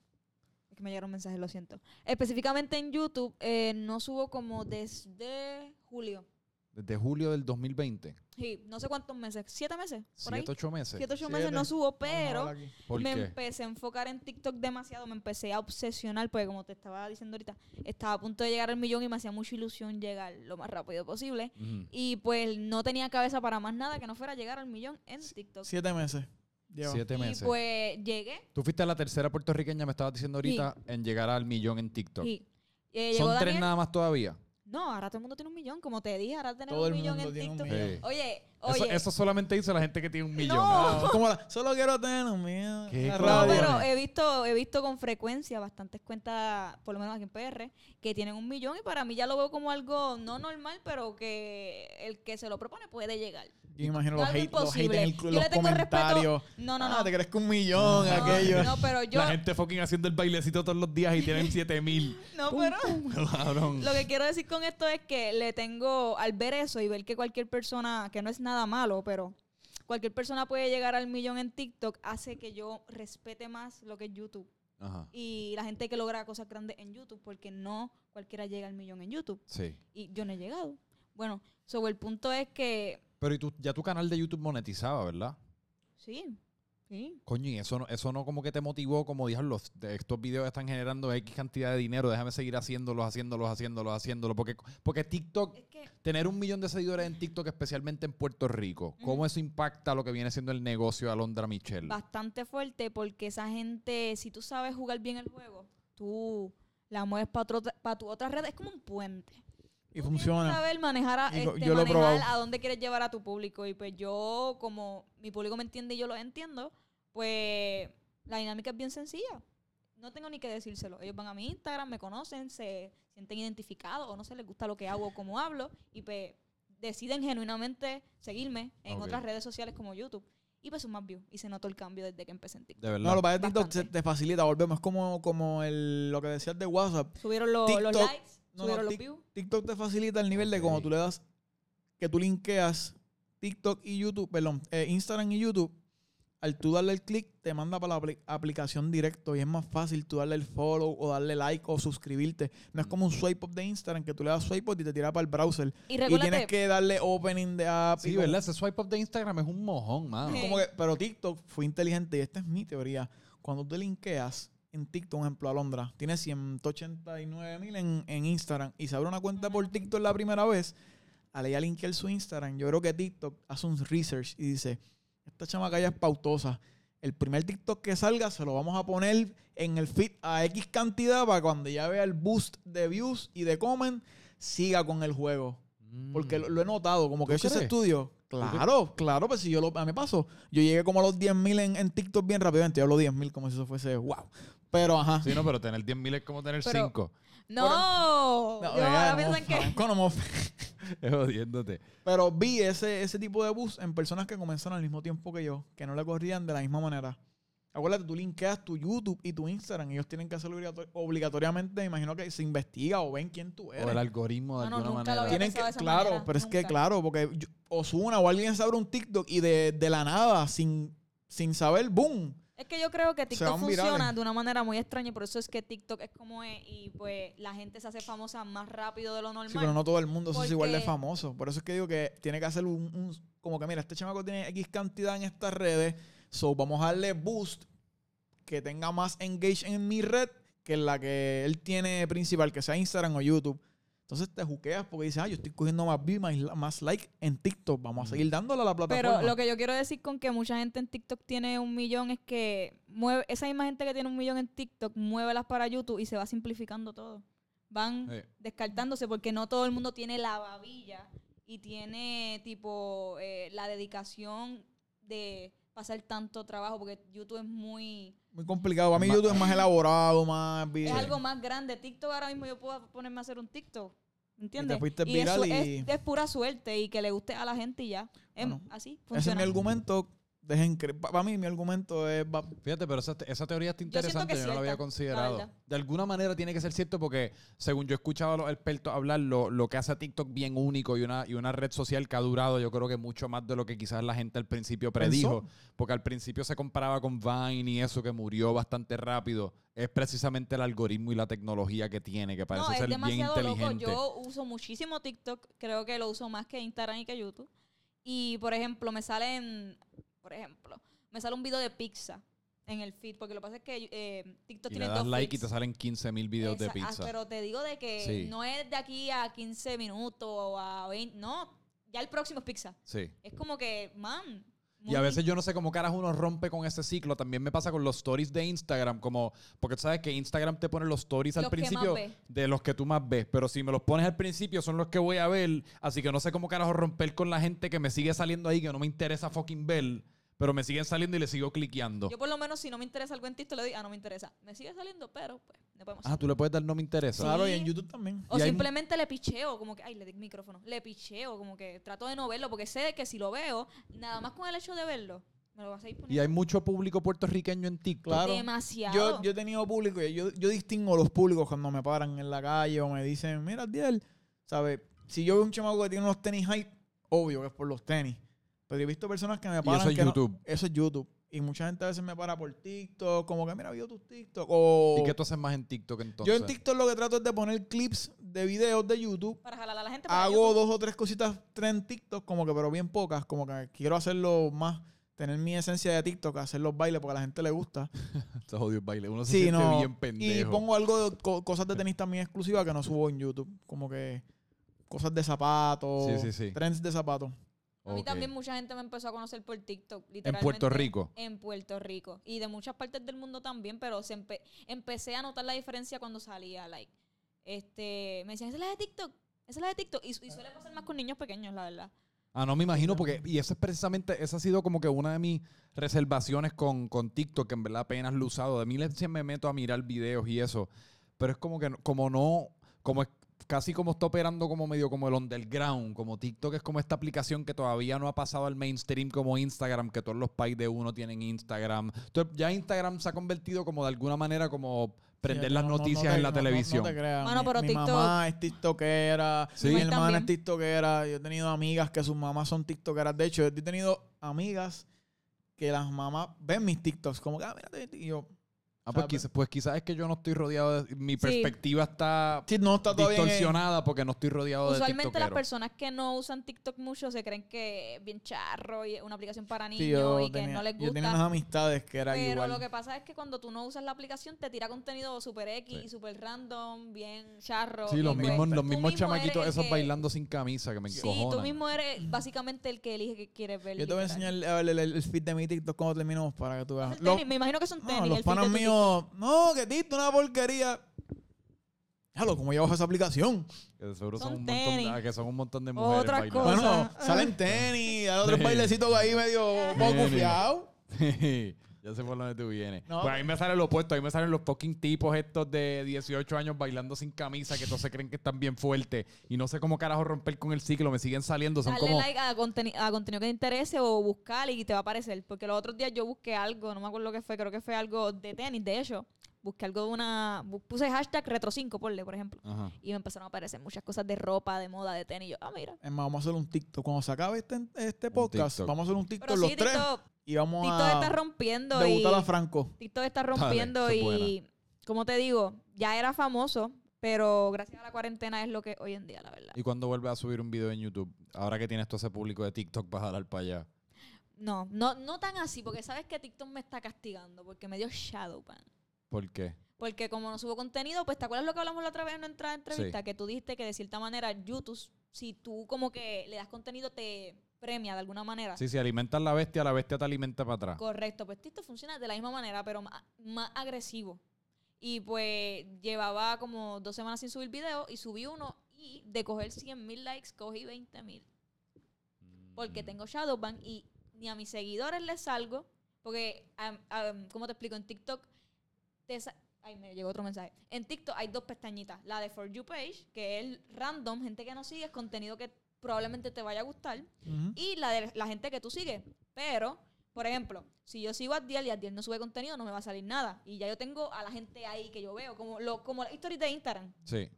Que me llegaron mensajes, lo siento. Específicamente en YouTube eh, no subo como desde julio. Desde julio del 2020. Sí, no sé cuántos meses. ¿Siete meses? ¿Por ahí? ¿Siete, ocho meses? Siete, ocho Siete. meses no subo, pero hablar aquí. ¿Por me qué? empecé a enfocar en TikTok demasiado, me empecé a obsesionar, porque como te estaba diciendo ahorita, estaba a punto de llegar al millón y me hacía mucha ilusión llegar lo más rápido posible. Y pues no tenía cabeza para más nada que no fuera a llegar al millón en TikTok. Siete meses. Lleva. Siete y meses. pues llegué Tú fuiste la tercera puertorriqueña, me estabas diciendo ahorita, en llegar al millón en TikTok. eh, llegó ¿Son tres Daniel. nada más todavía? No, ahora todo el mundo tiene un millón, como te dije, ahora tenemos Todo un el millón mundo en tiene un TikTok. millón. Sí. Oye, Eso, oye. eso solamente dice la gente que tiene un millón. No. Ah, como la- solo quiero tener un mío. ¿Qué La? No, radio. pero he visto, he visto con frecuencia bastantes cuentas, por lo menos aquí en PR, que tienen un millón y para mí ya lo veo como algo no normal, pero que el que se lo propone puede llegar. Yo me imagino No los hate, los hate en, el- Yo los le tengo respeto- comentarios. No, no, Ah, no. te crees que un millón, No, aquello. No, pero yo. La gente fucking haciendo el bailecito todos los días y tienen 7000. No, pero. Cabrón. Lo que quiero decir con esto es que le tengo, al ver eso y ver que cualquier persona, que no es nada malo, pero cualquier persona puede llegar al millón en TikTok, hace que yo respete más lo que es YouTube. Ajá. Y la gente que logra cosas grandes en YouTube, porque no cualquiera llega al millón en YouTube. Sí. Y yo no he llegado. Bueno, sobre el punto es que, Pero y tú, ya tu canal de YouTube monetizaba, ¿verdad? sí, sí. Coño, y eso no, eso no como que te motivó, como de estos videos están generando X cantidad de dinero, déjame seguir haciéndolos, haciéndolos, haciéndolos, haciéndolos. Porque, porque TikTok, Es que tener un millón de seguidores en TikTok, especialmente en Puerto Rico, ¿cómo Ujú. eso impacta lo que viene siendo el negocio de Alondra Michelle? bastante fuerte porque esa gente, si tú sabes jugar bien el juego, tú la mueves para tu otra red, es como un puente. Y Tú tienes que funciona. saber manejar, a, este, yo lo manejar a dónde quieres llevar a tu público. Y pues yo, como mi público me entiende y yo lo entiendo, pues la dinámica es bien sencilla. No tengo ni que decírselo. Ellos van a mi Instagram, me conocen, se sienten identificados o no sé, les gusta lo que hago o cómo hablo. Y pues deciden genuinamente seguirme en otras redes sociales como YouTube. Y pues son más views. Y se notó el cambio desde que empecé en TikTok. De verdad. No, lo que TikTok te, te facilita, volvemos. Es como, como el, lo que decías de WhatsApp. Subieron los, los likes, no, subieron no, los Tik- views. TikTok te facilita el nivel de cuando tú le das, que tú linkeas TikTok y YouTube, perdón, eh, Instagram y YouTube, al tú darle el clic, te manda para la apli- aplicación directo y es más fácil tú darle el follow o darle like o suscribirte. No es como un swipe up de Instagram que tú le das swipe up y te tira para el browser. Y tienes que darle opening de app. Sí, ¿verdad? Ese swipe up de Instagram es un mojón, mano. Sí. como que- pero TikTok fue inteligente y esta es mi teoría. Cuando tú linkeas en TikTok, por ejemplo, Alondra, tiene 189 mil en, en Instagram y se abre una cuenta por TikTok la primera vez, al ella linkear su Instagram, yo creo que TikTok hace un research y dice, esta chamaca ya es pautosa. El primer TikTok que salga se lo vamos a poner en el feed a X cantidad para cuando ya vea el boost de views y de comment, siga con el juego. Porque lo, lo he notado, como que he Mm. ¿Tú hecho ese estudio. Claro, claro, pues si yo lo, a mí me pasó. Yo llegué como a los 10.000 en, en TikTok bien rápidamente. Yo hablo 10.000 como si eso fuese wow. Pero ajá. Sí, no, pero tener 10.000 es como tener Pero- 5. no, No, oiga, ahora no, piensan que... Franco, no me- Es jodiéndote. Pero vi ese, ese tipo de bus en personas que comenzaron al mismo tiempo que yo, que no le corrían de la misma manera. Acuérdate, tú linkeas tu YouTube y tu Instagram. Ellos tienen que hacerlo obligator- obligatoriamente. Me imagino que se investiga o ven quién tú eres. O el algoritmo de No, no, alguna nunca lo manera. había Tienen que, pensado de esa claro, manera, pero es que nunca. claro, porque yo- Ozuna o alguien se abre un TikTok y de, de la nada, sin, sin saber, boom. Es que yo creo que TikTok virales. funciona de una manera muy extraña, y por eso es que TikTok es como es y pues la gente se hace famosa más rápido de lo normal. Sí, pero no todo el mundo eso es igual de Porque- famoso. Por eso es que digo que tiene que hacer un, un- como que mira, este chamaco tiene X cantidad en estas redes, so vamos a darle boost que tenga más engage en mi red que en la que él tiene principal, que sea Instagram o YouTube. Entonces te juqueas porque dices, ah, yo estoy cogiendo más views, más, más like en TikTok. Vamos a seguir dándole a la plataforma. Pero lo que yo quiero decir con que mucha gente en TikTok tiene un millón es que mueve, esa misma gente que tiene un millón en TikTok, muévelas para YouTube y se va simplificando todo. Van Sí. descartándose porque no todo el mundo tiene la babilla y tiene tipo eh, la dedicación de pasar tanto trabajo porque YouTube es muy Muy complicado. Para mí YouTube es más elaborado, más es algo más grande. TikTok ahora mismo yo puedo ponerme a hacer un TikTok. ¿Entiendes? fuiste Y viral eso y- es, es pura suerte y que le guste a la gente y ya. Es Bueno, así. Ese es Funciona. mi argumento. Dejen Para mí, mi argumento es. va- Fíjate, pero esa, esa teoría está interesante, es yo no la había la considerado. De alguna manera tiene que ser cierto porque, según yo he escuchado a los expertos hablar, lo, lo que hace a TikTok bien único y una, y una red social que ha durado, yo creo que mucho más de lo que quizás la gente al principio predijo. Porque al principio se comparaba con Vine y eso que murió bastante rápido. Es precisamente el algoritmo y la tecnología que tiene, que parece no, es ser bien demasiado loco. inteligente. Yo uso muchísimo TikTok. Creo que lo uso más que Instagram y que YouTube. Y, por ejemplo, me salen... Por ejemplo, me sale un video de pizza en el feed. Porque lo que pasa es que eh, TikTok Y le tiene das dos like y te salen 15 mil videos de Esa- ah, pizza. pero te digo de que Sí. no es de aquí a 15 minutos o a 20. No, ya el próximo es pizza. Sí. Es como que, man. Y a veces yo no sé cómo caras uno rompe con ese ciclo. También me pasa con los stories de Instagram, como porque tú sabes que Instagram te pone los stories al Los principio de los que tú más ves, pero si me los pones al principio son los que voy a ver, así que no sé cómo carajo romper con la gente que me sigue saliendo ahí que no me interesa fucking ver, pero me siguen saliendo y le sigo cliqueando. Yo por lo menos si no me interesa algo en TikTok le digo, ah, no me interesa. Me sigue saliendo, pero pues, no podemos Ah, tú le puedes dar no me interesa. Claro, y en YouTube también. O Y hay- simplemente le picheo, como que, ay, le di el micrófono. Le picheo, como que trato de no verlo, porque sé que si lo veo, nada más con el hecho de verlo, me lo vas a ir Y poniendo. hay mucho público puertorriqueño en TikTok. Claro. demasiado. Yo, yo he tenido público y yo, yo distingo los públicos cuando me paran en la calle o me dicen, mira, Diel, ¿sabes? Si yo veo un chamaco que tiene unos tenis hype, obvio que es por los tenis. Pero he visto personas que me paran. eso es que no- YouTube. eso es YouTube. Y mucha gente a veces me para por TikTok, como que, mira, vio tus TikTok. O ¿Y qué tú haces más en TikTok entonces? yo en TikTok lo que trato es de poner clips de videos de YouTube. para jalar a la gente. para Hago YouTube. dos o tres cositas en TikTok, como que, pero bien pocas. Como que quiero hacerlo más, tener mi esencia de TikTok, hacer los bailes porque a la gente le gusta. Se jodió el baile. Uno se Sí, siente no. bien Y pendejo. pongo algo de co- cosas de tenis también exclusivas que no subo en YouTube. Como que cosas de zapatos, Sí, sí, sí. trends de zapatos. A mí también mucha gente me empezó a conocer por TikTok, En literalmente. Puerto Rico. En Puerto Rico. Y de muchas partes del mundo también, pero se empe- empecé a notar la diferencia cuando salía, like. Este, me decían, esa es la de TikTok, esa es la de TikTok. Y, y suele pasar más con niños pequeños, la verdad. Ah, no me imagino, porque, y eso es precisamente, esa ha sido como que una de mis reservaciones con, con TikTok, que en verdad apenas lo he usado. De mí siempre me meto a mirar videos y eso, pero es como que, no- como no, como es casi como está operando como medio como el underground, como TikTok es como esta aplicación que todavía no ha pasado al mainstream como Instagram, que todos los países de uno tienen Instagram. Entonces ya Instagram se ha convertido como de alguna manera como prender Sí, las no- no- no noticias te- en la no- no- televisión. No, te creas. Mano, mi, pero mi TikTok- mamá es tiktokera, Sí. mi hermana es tiktokera. Yo he tenido amigas que sus mamás son tiktokeras. De hecho, he tenido amigas que las mamás ven mis tiktoks como que, ah, mira, y yo, Ah, pues, quizás, pues quizás es que yo no estoy rodeado de... Mi perspectiva está sí, no está todavía en- distorsionada porque no estoy rodeado de Usualmente las personas que no usan TikTok mucho se creen que es bien charro y es una aplicación para niños Sí, y que tenía, no les yo tenía unas gusta. amistades que eran Pero igual. lo que pasa es que cuando tú no usas la aplicación te tira contenido super X Sí. super random, bien charro. Sí, los pues, mismos, los mismos mismo chamaquitos esos que- bailando sin camisa que me Sí, encojonan. tú mismo eres básicamente el que elige que quieres ver. Yo te voy a enseñar a ver, el, el- el feed de mi TikTok cuando terminemos para que tú veas. Los- tenis, me imagino que son no, tenis. los el feed de no, que TikTok una porquería. Déjalo, ¿cómo bajo esa aplicación? Que seguro son, Son un montón de, ah, que son un montón de mujeres bailando. cosas. Bueno, salen tenis, hay otros Sí. bailecitos ahí medio poco Tenis. confiados. Ya sé por dónde tú vienes. No, pues a mí me sale lo opuesto. A mí me salen los fucking tipos estos de 18 años bailando sin camisa que todos se creen que están bien fuertes. Y no sé cómo carajo romper con el ciclo. Me siguen saliendo. Son Darle como... like a, conteni- a contenido que te interese o buscar y te va a aparecer. Porque los otros días yo busqué algo, no me acuerdo lo que fue, creo que fue algo de tenis, de hecho. Busqué algo de una. Puse hashtag retro5, ponle, por ejemplo. Ajá. Y me empezaron a aparecer muchas cosas de ropa, de moda, de tenis. Y yo, ah, mira. Es más, vamos a hacer un TikTok. Cuando se acabe este, este podcast, vamos a hacer un TikTok Pero los sí, tres TikTok, y vamos TikTok a está rompiendo. debutar y a Franco. TikTok está Dale, rompiendo es y, como te digo, ya era famoso, pero gracias a la cuarentena es lo que hoy en día, la verdad. ¿Y cuando vuelves a subir un video en YouTube? Ahora que tienes todo ese público de TikTok para jalar para allá. No, no, no tan así, porque sabes que TikTok me está castigando, porque me dio shadow ban. ¿Por qué? Porque como no subo contenido, pues ¿te acuerdas lo que hablamos la otra vez en nuestra entrevista? Sí. Que tú dijiste que de cierta manera YouTube, si tú como que le das contenido, te premia de alguna manera. Sí, si alimentas la bestia, la bestia te alimenta para atrás. Correcto, pues TikTok funciona de la misma manera, pero más, más agresivo. Y pues llevaba como dos semanas sin subir video y subí uno y de coger 100 mil likes cogí 20 mil. Mm. Porque tengo Shadowban y ni a mis seguidores les salgo. Porque, am- am, ¿cómo te explico? En TikTok, te Ay, me llegó otro mensaje. En TikTok hay dos pestañitas. La de For You Page, que es random, gente que no sigue, es contenido que probablemente te vaya a gustar y la de la gente que tú sigues. Pero, por ejemplo, si yo sigo a Abdiel y Abdiel no sube contenido, no me va a salir nada. Y ya yo tengo a la gente ahí que yo veo, como, lo, como las historias de Instagram. Sí.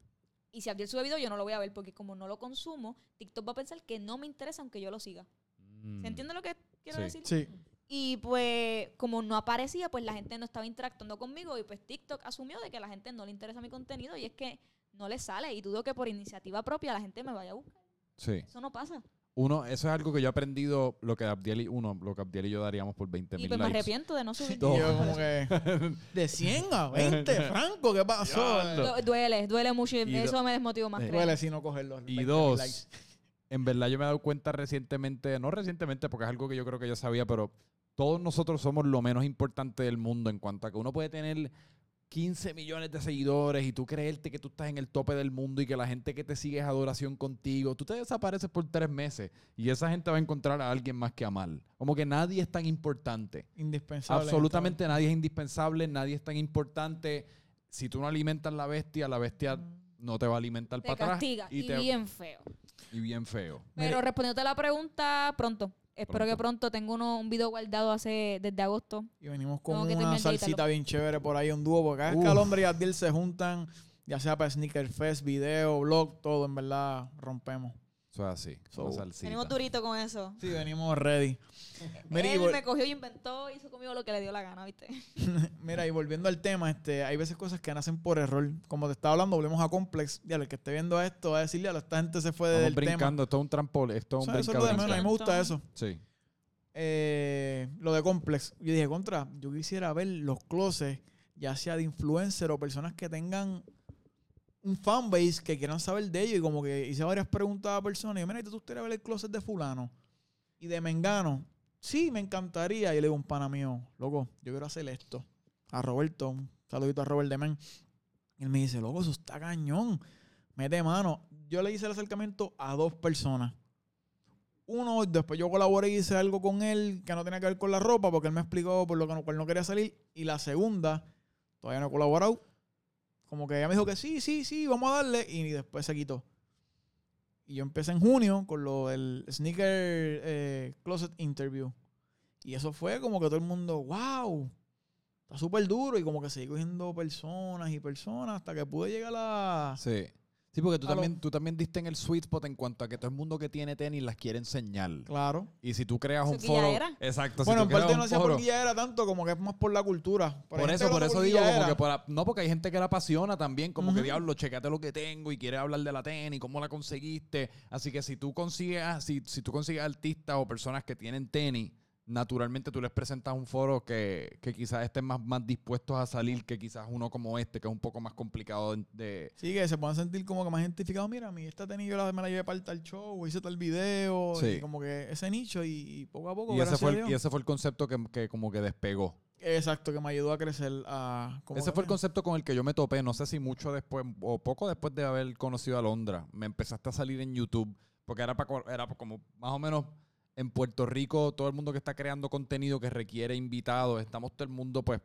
Y si Abdiel sube video, yo no lo voy a ver porque como no lo consumo, TikTok va a pensar que no me interesa aunque yo lo siga. Mm. ¿Se entiende lo que quiero Sí. decir? Sí. Y pues, como no aparecía, pues la gente no estaba interactuando conmigo y pues TikTok asumió de que a la gente no le interesa mi contenido y es que no le sale. Y dudo que por iniciativa propia la gente me vaya a buscar. Sí. Eso no pasa. Uno, eso es algo que yo he aprendido, lo que Abdiel y uno, lo que Abdiel y yo daríamos por 20 Y mil pues me likes. arrepiento de no subir. Y No. yo como que de 100 a 20, Franco, ¿qué pasó? Du- Duele, duele mucho y, Y eso me desmotiva más. Eh. Duele si no cogerlo. Y dos, en verdad yo me he dado cuenta recientemente, no recientemente porque es algo que yo creo que yo sabía, pero todos nosotros somos lo menos importante del mundo en cuanto a que uno puede tener 15 millones de seguidores y tú creerte que tú estás en el tope del mundo y que la gente que te sigue es adoración contigo, tú te desapareces por tres meses y esa gente va a encontrar a alguien más que amar. Como que nadie es tan importante. Indispensable. Absolutamente nadie es indispensable, nadie es tan importante. Si tú no alimentas la bestia, la bestia no te va a alimentar te para atrás. castiga y, te- bien feo. y bien feo. Pero respondiéndote a la pregunta, pronto. Espero Pronto. que pronto. Tengo uno, un video guardado hace desde agosto. Y venimos con Tengo que una terminar de salsita editarlo. bien chévere por ahí, un dúo, porque cada vez Uf. que Alondra y Abdiel se juntan, ya sea para Sneaker Fest, video, blog, todo, en verdad, rompemos. Eso es así. So. Venimos durito con eso. Sí, venimos ready. Mira, y, Él me cogió y inventó, hizo conmigo lo que le dio la gana, ¿viste? mira, y volviendo al tema, este, hay veces cosas que nacen por error. Como te estaba hablando, volvemos a Complex. Ya, el que esté viendo esto va a decirle, a esta gente se fue Estamos del tema. brincando, esto es un trampolín, esto O es un sea, eso es lo de menos, a mí me gusta eso. Sí. eh, lo de Complex. Yo dije, contra, yo quisiera ver los closets, ya sea de influencer o personas que tengan un fanbase que quieran saber de ellos. Y como que hice varias preguntas a personas. Y mira, ¿tú gustaría ver el closet de fulano? Y de Mengano. Sí, me encantaría. Y le digo un pana mío, loco, yo quiero hacer esto. A Roberto, un saludito a Robert de Men. Y él me dice, loco, eso está cañón. Mete mano. Yo le hice el acercamiento a dos personas. Uno, después yo colaboré y hice algo con él que no tenía que ver con la ropa, porque él me explicó por lo que no, cual no quería salir. Y la segunda, todavía no he colaborado. Como que ella me dijo que sí, sí, sí, vamos a darle. Y después se quitó. Y yo empecé en junio con lo del Sneaker eh, Closet Interview. Y eso fue como que todo el mundo, wow, está súper duro. Y como que seguí cogiendo personas y personas hasta que pude llegar a... Sí. Sí, porque tú lo- también, tú también diste en el sweet spot en cuanto a que todo el mundo que tiene tenis las quiere enseñar. Claro. Y si tú creas un foro. era. Exacto. si bueno, tú en parte no hacía por era tanto como que es más por la cultura. Por, eso, por eso digo, como que por la- no, porque hay gente que la apasiona también, como que diablo, checate lo que tengo y quiere hablar de la tenis, cómo la conseguiste. Así que si tú consigues, ah, si, si tú consigues artistas o personas que tienen tenis, naturalmente tú les presentas un foro que, que quizás estén más, más dispuestos a salir que quizás uno como este, que es un poco más complicado de, Sí, que se puedan sentir como que más identificados. Mira, a mí esta tenis yo la, me la llevé para el tal show, hice tal video. Sí. Y como que ese nicho y, y poco a poco. y, ese fue el, y ese fue el concepto que, que como que despegó. Exacto, que me ayudó a crecer. A, como Ese fue el concepto con el que yo me topé, no sé si mucho después o poco después de haber conocido a Londra, me empezaste a salir en YouTube, porque era, para, era como más o menos en Puerto Rico, todo el mundo que está creando contenido que requiere invitados, estamos todo el mundo pues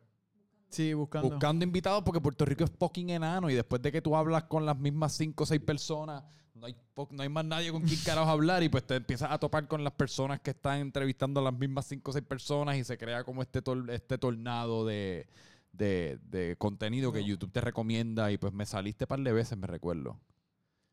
Sí, buscando. buscando invitados porque Puerto Rico es fucking enano y después de que tú hablas con las mismas cinco o seis personas, no hay, no hay más nadie con quien carajo hablar y pues te empiezas a topar con las personas que están entrevistando a las mismas cinco o seis personas y se crea como este, tor- este tornado de, de, de contenido que. YouTube te recomienda y pues me saliste par de veces, me recuerdo.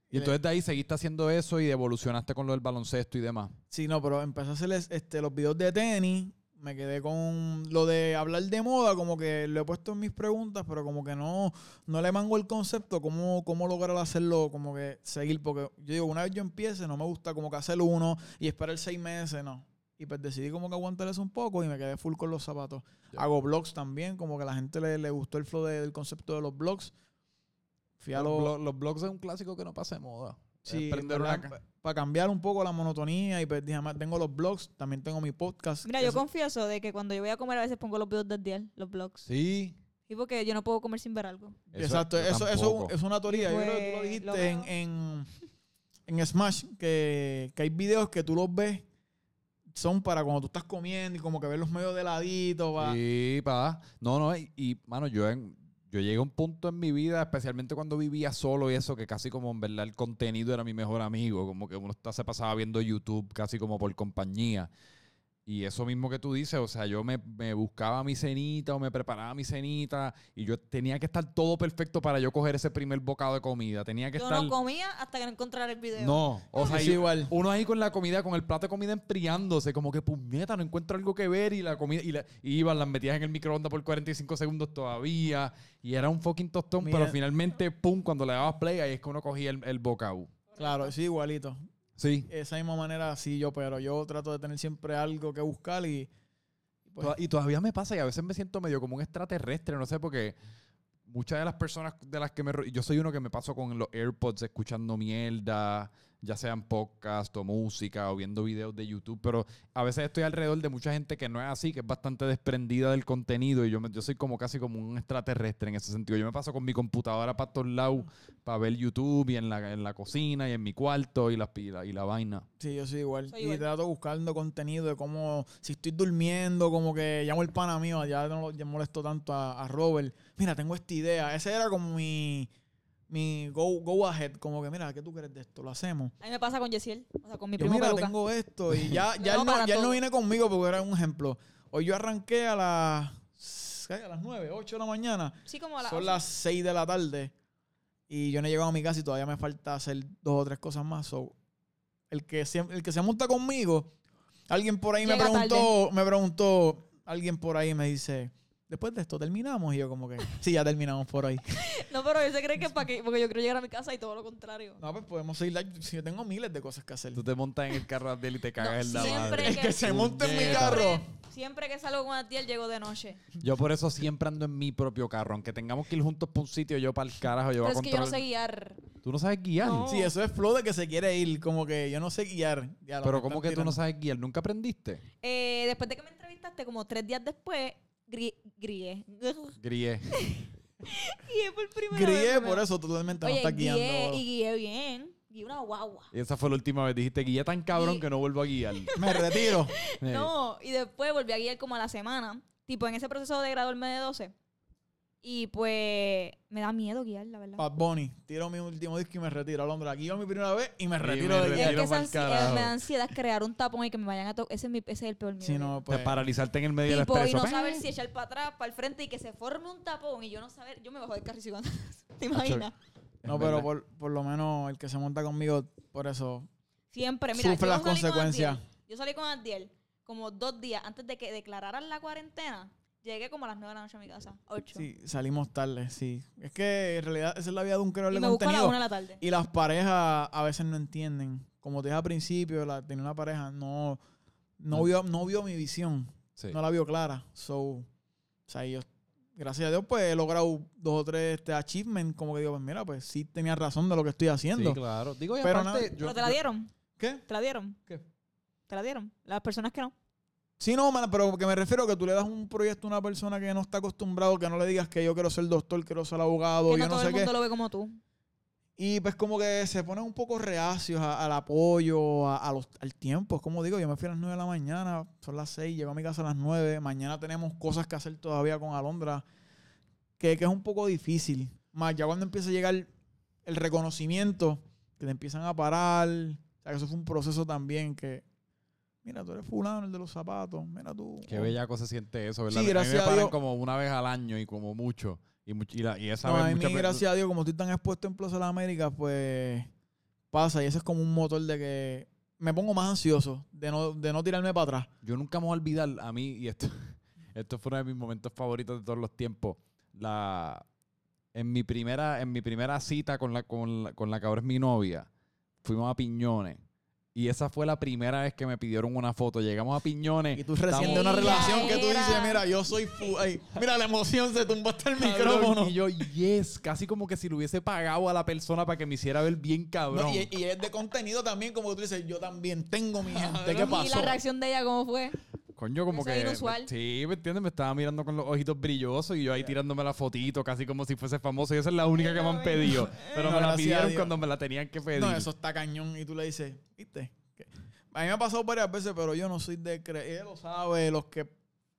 Y entonces de ahí seguiste haciendo eso y evolucionaste con lo del baloncesto y demás. Sí, no, pero empecé a hacer es- este, los videos de tenis. Me quedé con lo de hablar de moda, como que lo he puesto en mis preguntas, pero como que no, no le mango el concepto, cómo, cómo lograr hacerlo, como que seguir, porque yo digo, una vez yo empiece, no me gusta como que hacer uno y esperar seis meses, no. Y pues decidí como que aguantar eso un poco y me quedé full con los zapatos. Hago blogs también, como que a la gente le, le gustó el flow de- del concepto de los blogs. Fui a Los, los, blo- los blogs es un clásico que no pasa de moda. Sí, para cambiar un poco la monotonía y pues además, tengo los blogs, también tengo mi podcast. Mira, yo es- confieso de que cuando yo voy a comer a veces pongo los videos del día, los vlogs. Sí. Y porque yo no puedo comer sin ver algo. Exacto, eso, eso es una teoría. Yo creo que tú lo Pues, dijiste lo en, en, en Smash, que, que hay videos que tú los ves, son para cuando tú estás comiendo y como que ves los medios de ladito. va. Sí, pa. No, no, y, y, mano, yo, en- yo llegué a un punto en mi vida, especialmente cuando vivía solo y eso, que casi como en verdad el contenido era mi mejor amigo, como que uno se pasaba viendo YouTube casi como por compañía. Y eso mismo que tú dices, o sea, yo me, me buscaba mi cenita o me preparaba mi cenita y yo tenía que estar todo perfecto para yo coger ese primer bocado de comida. Tenía que Yo estar... no comía hasta que no encontrara el video. No, o sea, Sí, igual. uno ahí con la comida, con el plato de comida enfriándose, como que puñeta, no encuentro algo que ver y la comida, y, la, y iban, las metías en el microondas por 45 segundos todavía y era un fucking tostón, Mira. pero finalmente, pum, cuando le dabas play, ahí es que uno cogía el, el bocado. Claro, sí, igualito. Sí. Esa misma manera, sí, yo, pero yo trato de tener siempre algo que buscar y... y pues, Y todavía me pasa y a veces me siento medio como un extraterrestre, no sé, porque muchas de las personas de las que me... Yo soy uno que me paso con los AirPods escuchando mierda, ya sean podcast o música o viendo videos de YouTube, pero a veces estoy alrededor de mucha gente que no es así, que es bastante desprendida del contenido y yo, me- yo soy como casi como un extraterrestre en ese sentido. Yo me paso con mi computadora para todos lados para ver YouTube y en la, en la cocina y en mi cuarto y la, y la, y la vaina. Sí, yo soy igual. Soy y igual. trato buscando contenido de cómo, si estoy durmiendo, como que llamo el pana mío, ya no lo ya molesto tanto a, a Robert. Mira, tengo esta idea. Ese era como mi, mi go, go ahead, como que, mira, ¿qué tú crees de esto? Lo hacemos. A mí me pasa con Yesiel, o sea, con mi Yo, primo mira, Peluca. tengo esto. Y ya, ya, No, él, no, ya él no viene conmigo porque era un ejemplo. Hoy yo arranqué a las, a las 9, 8 de la mañana. Sí, como a la Son las 6 de la tarde y yo no he llegado a mi casa y todavía me falta hacer dos o tres cosas más. So, el, que se, el que se monta conmigo, alguien por ahí me preguntó, me preguntó, alguien por ahí me dice, después de esto terminamos y yo como que, sí, ya terminamos por ahí. No, pero él se cree que para que, porque yo quiero llegar a mi casa y todo lo contrario. No, pues podemos seguir, like, si yo tengo miles de cosas que hacer. Tú te montas en el carro de él y te cagas en la siempre madre. El que se monte en mi carro. Siempre, que salgo con Atiel llego de noche. Yo por eso siempre ando en mi propio carro. Aunque tengamos que ir juntos para un sitio, yo para el carajo, yo voy Pero a es que yo no sé guiar. Tú no sabes guiar. No. Sí, eso es flow de que se quiere ir, como que yo no sé guiar. Ya, Pero ¿cómo que tú no tirando. sabes guiar? ¿Nunca aprendiste? Eh, después de que me entrevistaste, como tres días después, gri grillé. Guié. guié por primera vez. Grillé, primero. por eso totalmente no Oye, estás guié guiando. y guié bien. Guié una guagua. Y esa fue la última vez. Dijiste, guía tan cabrón que no vuelvo a guiar. Me retiro. No, y después volví a guiar como a la semana. Tipo, en ese proceso de graduarme de 12. Y pues me da miedo guiar, la verdad. Bad Bunny, tiro mi último disco y me retiro. Alondra, aquí yo mi primera vez y me retiro me de es que esa eh, me da ansiedad crear un tapón y que me vayan a tocar. Ese, es mi- ese es el peor miedo. Sí, no, de pues. paralizarte en el medio del Tipo, y expreso. no saber si echar para atrás, para el frente y que se forme un tapón y yo no saber, yo me bajo del carro y sigo andando. ¿Te imaginas? No, pero por, por lo menos el que se monta conmigo, por eso. Siempre, mira, Sufre las consecuencias. Yo salí con Abdiel como dos días antes de que declararan la cuarentena. Llegué como a las nueve de la noche a mi casa. Ocho. Sí, salimos tarde, sí. Es que en realidad esa es la vida de un creador y de me busco a la contenido. una de la tarde. Y las parejas a veces no entienden. Como te dije al principio, la, tenía una pareja, no, no, vio, no vio mi visión. Sí. No la vio clara. So, o sea, yo, gracias a Dios, pues he logrado dos o tres este, achievements. Como que digo, pues mira, pues sí tenía razón de lo que estoy haciendo. Sí, claro. Digo, y Pero aparte, yo- ¿Pero te la dieron? ¿Qué? ¿Te la dieron? ¿Qué? ¿Te la dieron? Las personas que no. Sí, no, man, pero que me refiero a que tú le das un proyecto a una persona que no está acostumbrado, que no le digas que yo quiero ser doctor, quiero ser abogado, que yo no no todo sé el qué. mundo lo ve como tú. Y pues como que se ponen un poco reacios a- al apoyo, a- a los- al tiempo. Es como digo, yo me fui a las 9 de la mañana, son las 6, llego a mi casa a las 9. Mañana tenemos cosas que hacer todavía con Alondra, que, que es un poco difícil. Más ya cuando empieza a llegar el reconocimiento, que te empiezan a parar. O sea, que eso fue un proceso también que, mira, tú eres fulano, el de los zapatos, mira tú. Qué bellaco se siente eso, ¿verdad? Sí, A mí gracias me a Dios. como una vez al año y como mucho. Y, much- y, la- y esa No, vez a mí, muchas veces- gracias a Dios, como estoy tan expuesto en Plaza de la América, pues pasa. Y eso es como un motor de que me pongo más ansioso de no, de no tirarme para atrás. Yo nunca me voy a olvidar a mí, y esto, esto fue uno de mis momentos favoritos de todos los tiempos. La, en, mi primera, en mi primera cita con la, con, la, con la que ahora es mi novia, fuimos a Piñones. Y esa fue la primera vez que me pidieron una foto. Llegamos a Piñones. Y tú recién de una relación que tú dices, mira, yo soy fu ay, Mira, la emoción se tumba hasta el Cabrón, micrófono. Y yo, yes, casi como que si le hubiese pagado a la persona para que me hiciera ver bien cabrón. No, y, y es de contenido también, como tú dices, yo también tengo mi gente. ¿Qué pasó? ¿Y la reacción de ella cómo fue? Coño, como Eso que. es inusual. Sí, ¿me entiendes? Me estaba mirando con los ojitos brillosos y yo ahí tirándome la fotito, casi como si fuese famoso. Y esa es la única que me han pedido. Pero No, me la gracias a pidieron Dios. cuando me la tenían que pedir. No, eso está cañón. Y tú le dices, ¿viste? Que- A mí me ha pasado varias veces, pero yo no soy de creer. Ella lo sabe, los que.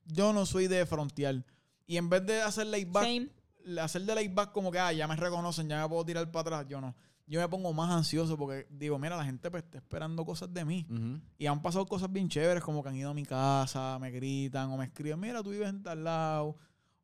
Yo no soy de frontear. Y en vez de hacer laid back, Same. hacer de laid back como que, ah, ya me reconocen, ya me puedo tirar para atrás. Yo no. Yo me pongo más ansioso porque digo, mira, la gente pues, está esperando cosas de mí. Y han pasado cosas bien chéveres, como que han ido a mi casa, me gritan o me escriben, mira, tú vives en tal lado.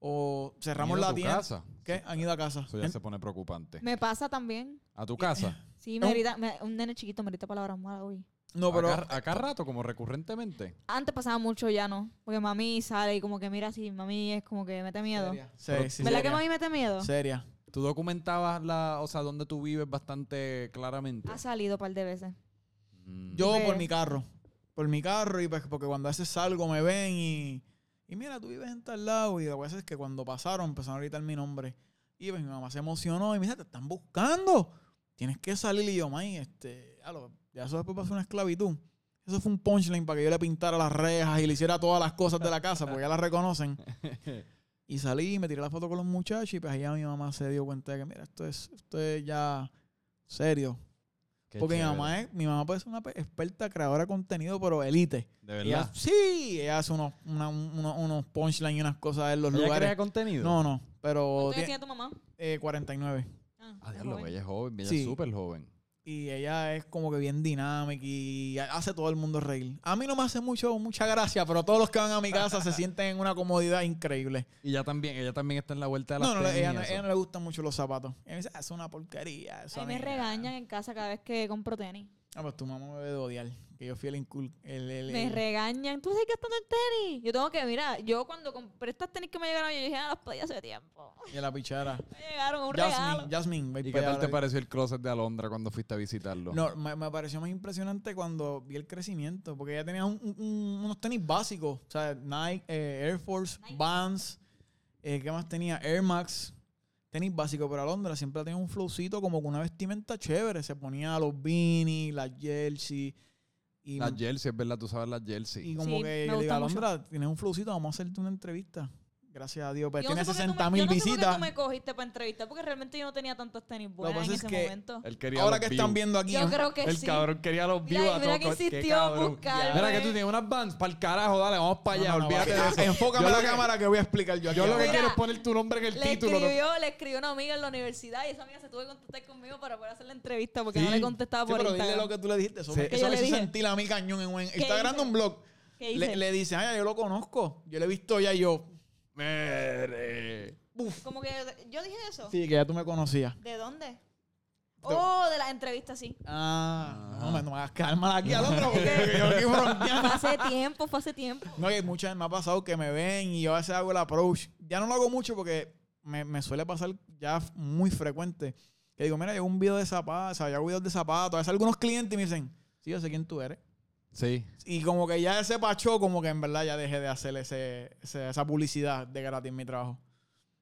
O cerramos ¿Han ido a la tu tienda. casa? ¿Qué? Han ido a casa. Eso ya se pone preocupante. Me pasa también. ¿A tu casa? Sí, me grita, me- un nene chiquito me grita palabras malas hoy. No, pero Acá, acá rato, como recurrentemente. Antes pasaba mucho, ya no. Porque mami sale y como que mira así, mami es como que mete miedo. Seria. Sí, Pero- sí, ¿Verdad que mami mete miedo? Seria. Tú documentabas la, o sea, dónde tú vives bastante claramente. Ha salido un par de veces. Mm. Yo por mi carro. Por mi carro y pues porque cuando a veces salgo me ven y, y mira, tú vives en tal lado. Y a veces que cuando pasaron empezaron a gritar mi nombre. Y pues mi mamá se emocionó y me dice, te están buscando. Tienes que salir y yo, may, este, lo- ya eso después pasó una esclavitud. Eso fue un punchline para que yo le pintara las rejas y le hiciera todas las cosas de la casa porque ya las reconocen. Y salí, me tiré la foto con los muchachos y pues allá mi mamá se dio cuenta de que, mira, esto es, esto es ya serio. Qué Porque mi mamá es, mi mamá puede ser una pe- experta creadora de contenido, pero elite. De Ella, verdad. sí, ella hace unos, una- unos, unos punchlines y unas cosas en los ¿Ella lugares. crea contenido? No, no, pero ¿Cuántos años tiene, tu mamá? eh, 49. Ah, Ah, diablo, ella es joven, ella Sí. es súper joven. Y ella es como que bien dinámica y hace todo el mundo reír. A mí no me hace mucho, mucha gracia, pero todos los que van a mi casa se sienten en una comodidad increíble. Y ella también, ella también está en la vuelta de las No, no, ella, no- ella no le gustan mucho los zapatos. Ella me dice, "Ah, es una porquería. Eso A mí me mí". regañan en casa cada vez que compro tenis. Ah, pues tu mamá me debe de odiar. Que yo fui el incul... El, el- Me el- regañan. Tú estás gastando en tenis. Yo tengo que, mira, yo cuando compré estas tenis que me llegaron, yo dije, ah, las pedí hace tiempo. y la pichara. Me llegaron un Jasmine, regalo. Jasmine, ve ¿Y qué tal te pareció el closet de Alondra cuando fuiste a visitarlo? No, me, me pareció más impresionante cuando vi el crecimiento, porque ella tenía un- un- unos tenis básicos, o sea, Nike, eh, Air Force, Nike. Vans, eh, ¿qué más tenía? Air Max, tenis básicos, pero Alondra siempre tenía un flowcito como con una vestimenta chévere, se ponía los beanies, las jersey, y, Las jersey, es verdad, tú sabes las jersey. y como Sí, que yo digo. Alondra, tienes un flowcito, vamos a hacerte una entrevista. Gracias a Dios, pues Yo no tiene sé por qué tú me- 60 mil yo no sé por qué visitas. tú me cogiste para entrevistar, porque realmente yo no tenía tantos tenis buenas pasa en es ese que momento. Él quería Ahora los que están viendo aquí, Yo creo que El sí. cabrón quería los Mira, views a mira que insistió buscarme. Mira que tú tienes unas bands para el carajo, dale, vamos para allá, No, olvídate papi, de eso. Enfócame Yo la que- cámara que voy a explicar yo aquí. Yo lo que. Mira, quiero es poner tu nombre en el Le título. le escribió una amiga en la universidad y esa amiga se tuvo que contactar conmigo para poder hacer la entrevista porque Sí. no le contestaba Sí, por pero dile Instagram. lo que tú le dijiste. Eso, Sí. eso ¿Qué yo me le hizo sentir a mí cañón en un... ¿Qué Está grabando un blog. Le, le dice, ay, yo lo conozco. Yo le he visto ya y yo... Mere. Como que yo dije eso. Sí, que ya tú me conocías. ¿De dónde? Oh, de las entrevistas, sí. Ah, Ah. no, me, no me hagas calma aquí al otro porque yo aquí fronteando. Fue hace tiempo, fue hace tiempo. No, y muchas veces me ha pasado que me ven y yo a veces hago el approach. Ya no lo hago mucho porque me, me suele pasar ya muy frecuente. Que digo, mira, yo hago un video de zapatos, o sea, yo hago videos de zapatos. A veces algunos clientes me dicen, sí, yo sé quién tú eres. Sí. Y como que ya ese pachó, como que en verdad ya dejé de hacer ese, ese- esa publicidad de gratis en mi trabajo.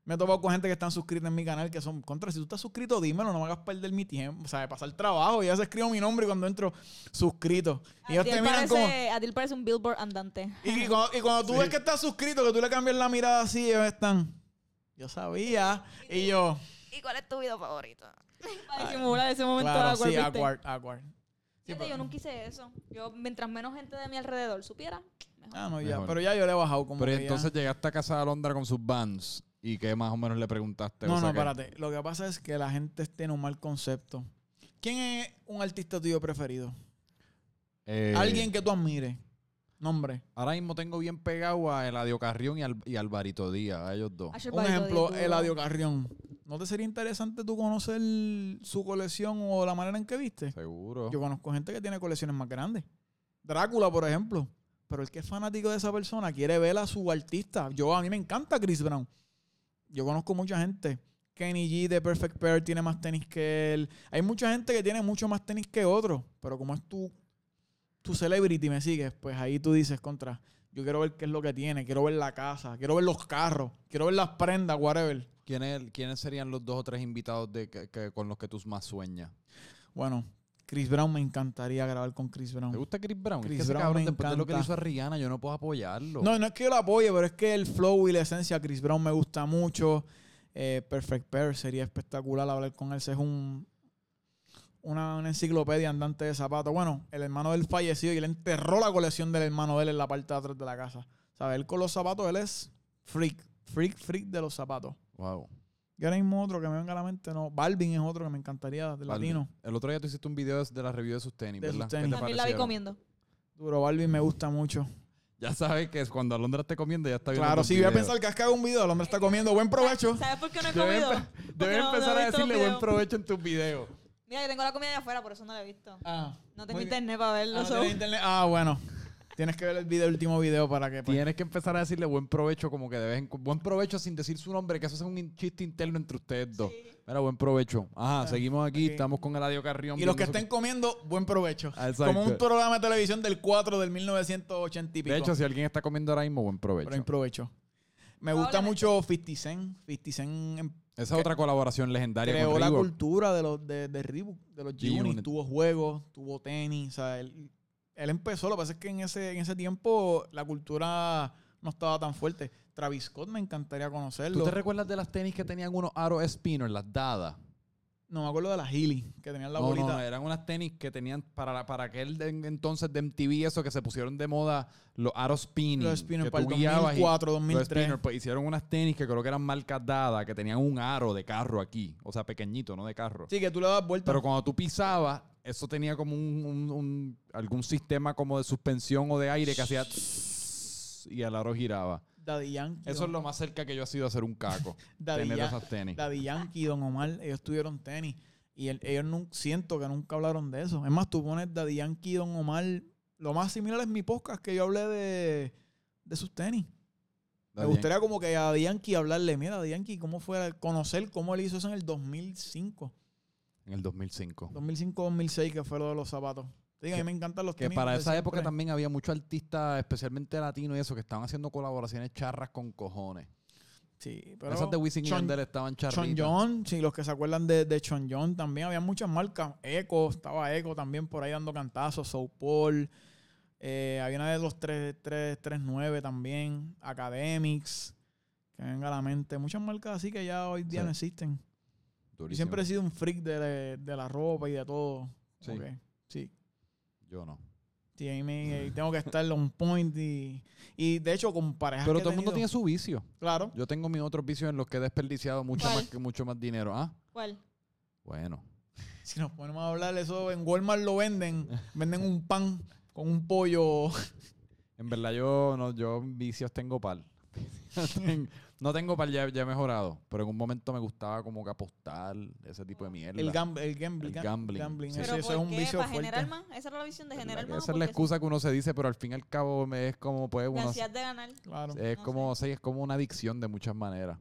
Me he topado con gente que están suscritos en mi canal que son contra. Si tú estás suscrito, dímelo, no me hagas perder mi tiempo. O sea, de pasar trabajo. Y ya se escribo mi nombre y cuando entro, suscrito. Y ellos te miran parece, como. a ti parece un billboard andante. Y, y cuando, y cuando tú ves que estás suscrito, que tú le cambias la mirada así, ellos están. Yo sabía. Y yo. ¿Y cuál es tu video favorito? Para disimular ese momento Claro, awkward, sí, ¿viste? awkward, awkward. Sí, pero- yo nunca hice eso. Yo, mientras menos gente de mi alrededor supiera, mejor. Ah, no, ya. Mejor. Pero ya yo le he bajado como Pero que ya- entonces llegaste a casa de Alondra con sus bands y que más o menos le preguntaste. No, o sea no, que- espérate. Lo que pasa es que la gente tiene un mal concepto. ¿Quién es un artista tuyo preferido? Eh, Alguien que tú admires. Nombre. Ahora mismo tengo bien pegado a Eladio Carrión y, al, y Alvarito Díaz, a ellos dos. Un ejemplo. Eladio Carrión. ¿No te sería interesante tú conocer su colección o la manera en que viste? Seguro. Yo conozco gente que tiene colecciones más grandes. Drácula, por ejemplo. Pero el que es fanático de esa persona quiere ver a su artista. Yo, a mí me encanta Chris Brown. Yo conozco mucha gente. Kenny G de Perfect Pair tiene más tenis que él. Hay mucha gente que tiene mucho más tenis que otro. Pero como es tu, tu celebrity, me sigues, pues ahí tú dices contra. Yo quiero ver qué es lo que tiene. Quiero ver la casa. Quiero ver los carros. Quiero ver las prendas, whatever. ¿Quiénes, quiénes serían los dos o tres invitados de que, que- con los que tú más sueñas? Bueno, Chris Brown me encantaría grabar con Chris Brown. ¿Te gusta Chris Brown? Chris es que Brown cabrón, me después de lo que le encanta. hizo a Rihanna, yo no puedo apoyarlo. No, no es que yo lo apoye, pero es que el flow y la esencia de Chris Brown me gusta mucho. Eh, Perfect Pair sería espectacular hablar con él. Ese Es un, una, una enciclopedia andante de zapatos. Bueno, el hermano del fallecido y él enterró la colección del hermano de él en la parte de atrás de la casa. ¿Sabes? Él con los zapatos, él es freak. Freak, freak de los zapatos. Wow. Y ahora mismo otro que me venga a la mente, no. Balvin es otro que me encantaría, de Balvin. latino. El otro día tú hiciste un video de- de la review de sus tenis, De ¿verdad? ¿Qué tenis. te También la vi comiendo. Duro, Balvin me gusta mucho. Ya sabes que es cuando Alondra esté comiendo ya está viendo Claro, sí, voy a pensar que has cagado un video, el hombre está comiendo. Buen provecho. ¿Sabes por qué no he comido? debes no- no empezar a decirle buen provecho en tus videos. Mira, yo tengo la comida de afuera, por eso no la he visto. Ah, No tengo muy bien. internet para verlo. Ah, no so- tienes internet. Ah, bueno. Tienes que ver el, video, el último video para que... pues, Tienes que empezar a decirle buen provecho como que de vez en cu- Buen provecho sin decir su nombre, que eso es un in- chiste interno entre ustedes dos. Mira, buen provecho. Ajá, Ah, seguimos aquí, ok. estamos con Eladio Carrión. y los que su- estén comiendo, buen provecho. Ah, exacto. Como un programa de televisión del 4 del 1980 y pico. De hecho, si alguien está comiendo ahora mismo, buen provecho. Buen provecho. Me gusta mucho 50 Cent. 50 Cent em- Esa es otra colaboración legendaria creó con la cultura de los de, de Reebok, de los G-Unit. G-Unit. Tuvo juegos, tuvo tenis. O sea, él, él empezó. Lo que pasa es que en ese, en ese tiempo la cultura no estaba tan fuerte. Travis Scott me encantaría conocerlo. ¿Tú te recuerdas de las tenis que tenían unos aros spinner, las dadas? No, me acuerdo de las Healy, que tenían la no, bolita. no, eran unas tenis que tenían para, para aquel de- entonces de MTV, eso que se pusieron de moda, los aros spinning. Los spinners para el tú guiabas y- 2004, Los 2003. spinners, pues, hicieron unas tenis que creo que eran marcas dadas, que tenían un aro de carro aquí. O sea, pequeñito, no de carro. Sí, que tú le das vuelta. Pero cuando tú pisabas, eso tenía como un, un- un- algún sistema como de suspensión o de aire que hacía tss, y el aro giraba. Daddy Yankee. Eso es lo más cerca que yo he sido a hacer un caco. Daddy, tener Ya- esas tenis. Daddy Yankee y Don Omar, ellos tuvieron tenis. Y el- ellos no, siento que nunca hablaron de eso. Es más, tú pones Daddy Yankee y Don Omar. Lo más similar es mi podcast que yo hablé de, de sus tenis. Me gustaría como que a Daddy Yankee hablarle, mira, Daddy Yankee, ¿cómo fue conocer cómo él hizo eso en el 2005? En el 2005. 2005-2006, que fue lo de los zapatos. Te digo, a mí me encantan los Que tenis. para esa época también había muchos artistas, especialmente latinos y eso, que estaban haciendo colaboraciones charras con cojones. Sí, pero Esas de Wisin y Chon- Yandel estaban Chon charritas. John, sí, los que se acuerdan de, de Chon John, también había muchas marcas. Eco, estaba Eco también por ahí dando cantazos, Soul Paul. eh, había una de los 339 también, Academics, que venga a la mente. Muchas marcas así que ya hoy día Sí. no existen. Durísimo. siempre he sido un freak de, de la ropa y de todo. Sí. Yo no. Sí, a mí me, tengo que estar on point y, y de hecho con parejas Pero que todo el mundo tenido- tiene su vicio. Claro. Yo tengo mis otros vicios en los que he desperdiciado mucho ¿Cuál? más, que- mucho más dinero. ¿Ah? ¿Cuál? Bueno. Si nos ponemos a hablar eso, en Walmart lo venden. Venden un pan con un pollo. En verdad yo no, yo vicios tengo pal. Ten- no tengo pal, ya, ya mejorado. Pero en un momento me gustaba como que apostar, ese tipo de mierda. El, gam- el gambling. El gambling, sí. Eso, ¿Pero eso por es un vicio ¿Para fuerte. generar más? ¿Esa era la visión de generar más? Esa es la excusa que uno se dice, pero al fin y al cabo me- es como pues La uno ansiedad de ganar. Claro. es no como sí, es como una adicción de muchas maneras.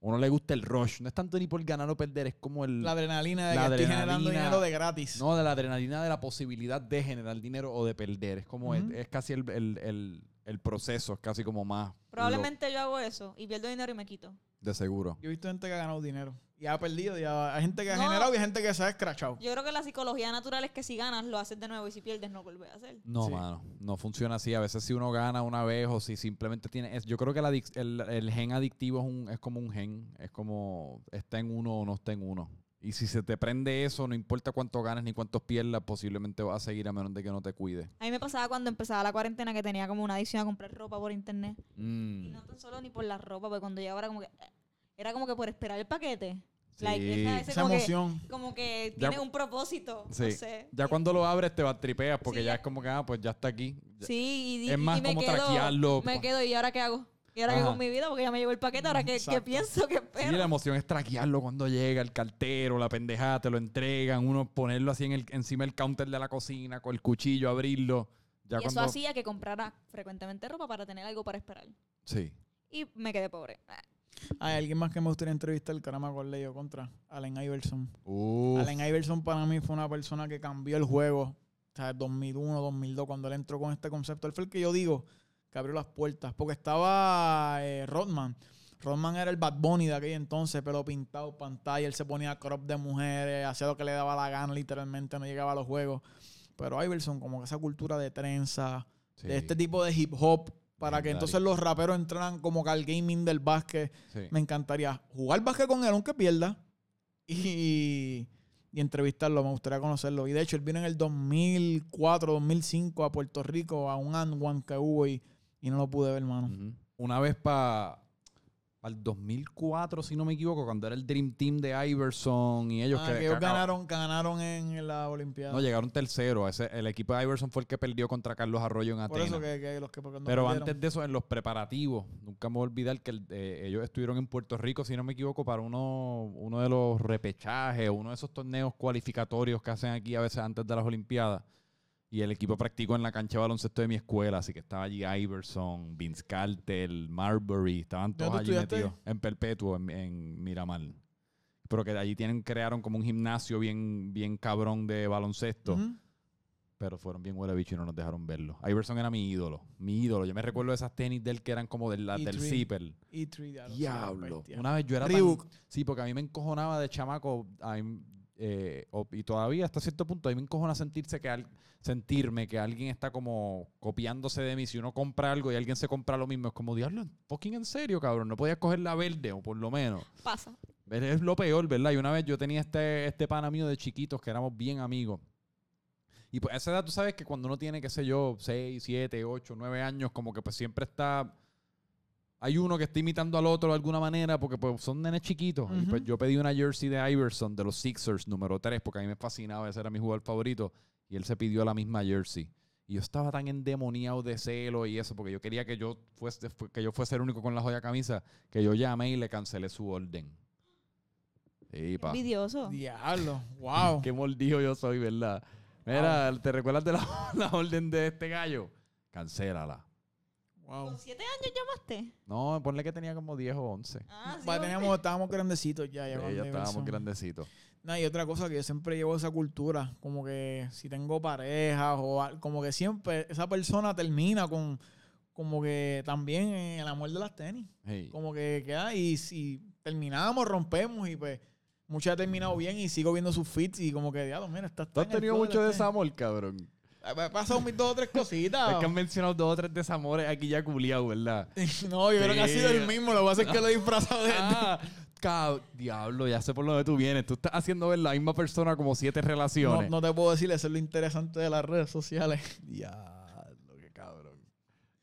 Uno le gusta el rush, no es tanto ni por ganar o perder, es como el La adrenalina de La que estoy generando dinero de gratis. no de la adrenalina de la posibilidad de generar dinero o de perder, es como es- es, casi el, el- el- el proceso, es casi como más Probablemente yo hago eso y pierdo dinero y me quito. lo- de seguro. Yo he visto gente que ha ganado dinero. Y ha perdido. Y ha- hay gente que ha No. generado y hay gente que se ha escrachado. Yo creo que la psicología natural es que si ganas, lo haces de nuevo y si pierdes, no vuelves a hacer. No, Sí. mano, no funciona así. A veces si uno gana una vez o si simplemente tiene... es- yo creo que adic- el, el gen adictivo es, un, es como un gen. Es como está en uno o no está en uno. Y si se te prende eso, no importa cuánto ganes ni cuántos pierdas, posiblemente vas a seguir a menos de que no te cuides. A mí me pasaba cuando empezaba la cuarentena que tenía como una adicción a comprar ropa por internet. Y Mm, no tan solo ni por la ropa, porque cuando llegaba era como que... Era como que por esperar el paquete. sí. Like, esa- ese Esa como que- emoción. como que Ya tiene cu- un propósito. Sí. No sé. Ya Y- cuando lo abres te vas tripeas porque Sí, ya ya. es como que, ah, pues ya está aquí. Ya- Sí, y, Es y- más y me como quedo, traquearlo. Me quedo, ¿y ahora qué hago? ¿Y ahora qué Ajá. con mi vida? Porque ya me llegó el paquete, ¿ahora qué, qué pienso? ¿Qué Sí, espero? la emoción es traquearlo cuando llega el cartero, la pendejada, te lo entregan, uno ponerlo así en el, encima del counter de la cocina, con el cuchillo, abrirlo. Ya y eso hacía que comprara frecuentemente ropa para tener algo para esperar. Sí. Y me quedé pobre. Hay alguien más que me gustaría entrevistar, el caramba con Leo contra Allen Iverson. Uf. Allen Iverson para mí fue una persona que cambió el juego. O sea, 2001, 2002, cuando él entró con este concepto. Él fue el que yo digo que abrió las puertas. Porque estaba eh, Rodman. Rodman era el Bad Bunny de aquel entonces, pelo pintado, pantalla. Él se ponía crop de mujeres, hacía lo que le daba la gana, literalmente no llegaba a los juegos. Pero Iverson, como que esa cultura de trenza, Sí, de este tipo de hip hop, para que entonces los raperos entraran como que al gaming del básquet. sí. Me encantaría jugar básquet con él, aunque pierda. Y, y entrevistarlo, me gustaría conocerlo. Y de hecho, él vino en el 2004, 2005 a Puerto Rico a un One que hubo y, y no lo pude ver, hermano. Una vez para el 2004, si no me equivoco, cuando era el Dream Team de Iverson y ellos Ah, que, que ellos ganaron, ganaron en la Olimpiada. No, llegaron tercero. Ese, el equipo de Iverson fue el que perdió contra Carlos Arroyo en Por Atenas. eso que, que los que porque no Pero antes de eso, en los preparativos, nunca me voy a olvidar que el- eh, ellos estuvieron en Puerto Rico, si no me equivoco, para uno, uno de los repechajes, uno de esos torneos cualificatorios que hacen aquí a veces antes de las Olimpiadas. Y el equipo practicó en la cancha de baloncesto de mi escuela, así que estaba allí Iverson, Vince Carter, Marbury, estaban ¿Dónde todos allí estudiaste? metidos en Perpetuo, en, en Miramar. Pero que allí tienen, crearon como un gimnasio bien, bien cabrón de baloncesto. Pero fueron bien huele bicho y no nos dejaron verlo. Iverson era mi ídolo. Mi ídolo. Yo me recuerdo de esas tenis de él que eran como del, Y del zipper. Three, diablo. Una vez yo era tan-. Sí, porque a mí me encojonaba de chamaco. a mí, eh, y todavía hasta cierto punto, a mí me encojona sentirse que al- sentirme que alguien está como copiándose de mí. Si uno compra algo y alguien se compra lo mismo, es como, diablo, fucking en serio, cabrón. No podías coger la verde, o por lo menos. Pasa. Es lo peor, ¿verdad? Y una vez yo tenía este, este pana mío de chiquitos que éramos bien amigos. Y pues a esa edad tú sabes que cuando uno tiene, qué sé yo, 6, 7, 8, 9 años, como que pues siempre está... Hay uno que está imitando al otro de alguna manera porque pues son nenes chiquitos. Y pues yo pedí una jersey de Iverson de los Sixers número 3 porque a mí me fascinaba, ese era mi jugador favorito. Y él se pidió la misma jersey. Y yo estaba tan endemoniado de celo y eso, porque yo quería que yo fuese, fu- que yo fuese el único con la joya camisa, que yo llamé y le cancelé su orden. Sí, pa. Envidioso. Diablo, wow. Qué mordido yo soy, ¿verdad? Mira, ¿te recuerdas de la, la orden de este gallo? Cancélala. wow. ¿Con siete años llamaste? No, ponle que tenía como 10 o 11. Ah, sí. Teníamos, estábamos grandecitos ya. ya Sí, ya estábamos grandecitos. No, y otra cosa que yo siempre llevo esa cultura, como que si tengo parejas o como que siempre esa persona termina con como que también en el amor de las tenis, Sí. como que queda y si terminamos, rompemos y pues muchas ha terminado bien y sigo viendo sus fits y como que diablo, mira, está ¿Tú has tenido mucho desamor, cabrón? Me he pasado mis dos o tres cositas. Es que han mencionado dos o tres desamores aquí ya culiados, ¿verdad? no, yo creo que ha sido el Sí. mismo, lo que pasa es que lo he disfrazado de Ah, cab- diablo, ya sé por dónde tú vienes. Tú estás haciendo ver la misma persona como siete no, relaciones. no te puedo decir, eso es lo interesante de las redes sociales. Diablo, qué cabrón.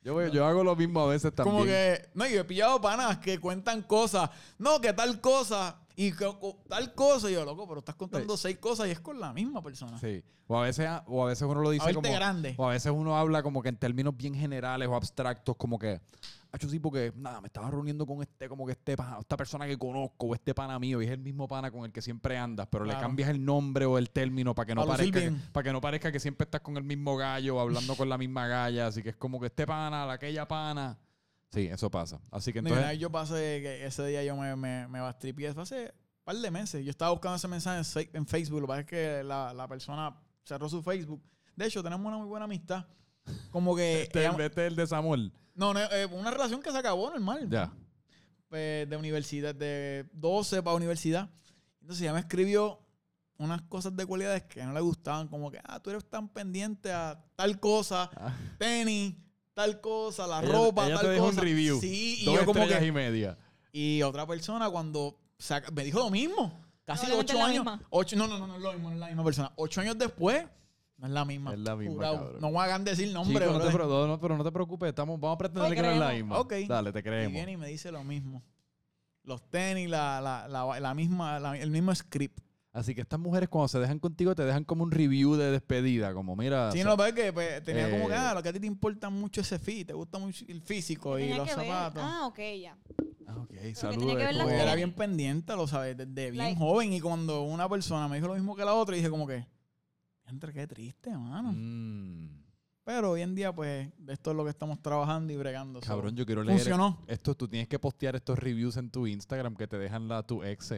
Yo, voy- yo hago lo mismo a veces también. Como que, no, yo he pillado panas que cuentan cosas. No, que tal cosa y que, tal cosa. Y yo, loco, pero estás contando seis cosas y es con la misma persona. Sí. O a veces, o a veces uno lo a dice verte como... grande. O a veces uno habla como que en términos bien generales o abstractos, como que, hecho sí, porque nada, me estaba reuniendo con este, como que este pana, esta persona que conozco, o este pana mío, y es el mismo pana con el que siempre andas, pero le Claro. cambias el nombre o el término para que no parezca que, para que no parezca que siempre estás con el mismo gallo, o hablando con la misma galla, así que es como que este pana, la aquella pana. Sí, eso pasa. Así que entonces. vez yo pasé, que ese día yo me, me, me bastripié, hace un par de meses. Yo estaba buscando ese mensaje en Facebook, lo que pasa es que la, la persona cerró su Facebook. De hecho, tenemos una muy buena amistad. Como que... Este, ella- este es el de Samuel. no, no, eh, una relación que se acabó normal. Ya. pues, de universidad, de 12 para universidad. Entonces ella me escribió unas cosas de cualidades que no le gustaban, como que, ah, tú eres tan pendiente a tal cosa, Ah. tenis, tal cosa, la Ella- ropa, ella tal te dejó un review. Sí, y Dos yo como que... y media. Y otra persona cuando saca- me dijo lo mismo. Casi ocho años. Ocho, no, no, no, no es lo mismo, no es la misma persona. Ocho años después, no es la misma. Es la misma, cabrón. No me hagan decir nombre, Chico, no te, pro- no, pero no te preocupes, estamos, vamos a pretender Te que no es la misma. Ok. Dale, te Y creemos. viene y me dice lo mismo. Los tenis, la, la, la, la misma, la- el mismo script. Así que estas mujeres cuando se dejan contigo te dejan como un review de despedida, como mira... Sí, o no, pero es que pues, tenía como que, eh, ah, lo que a ti te importa mucho ese fit, te gusta mucho el físico y los ver. zapatos. Ah, ok, ya. ah, ok, saludos. era bien pendiente, lo sabes, desde bien Like- joven. Y cuando una persona me dijo lo mismo que la otra, dije como que, entre qué triste, mano. Mm, Pero hoy en día, pues, de esto es lo que estamos trabajando y bregando. cabrón, yo quiero leer Funcionó. esto. Tú tienes que postear estos reviews en tu Instagram que te dejan la, tu ex.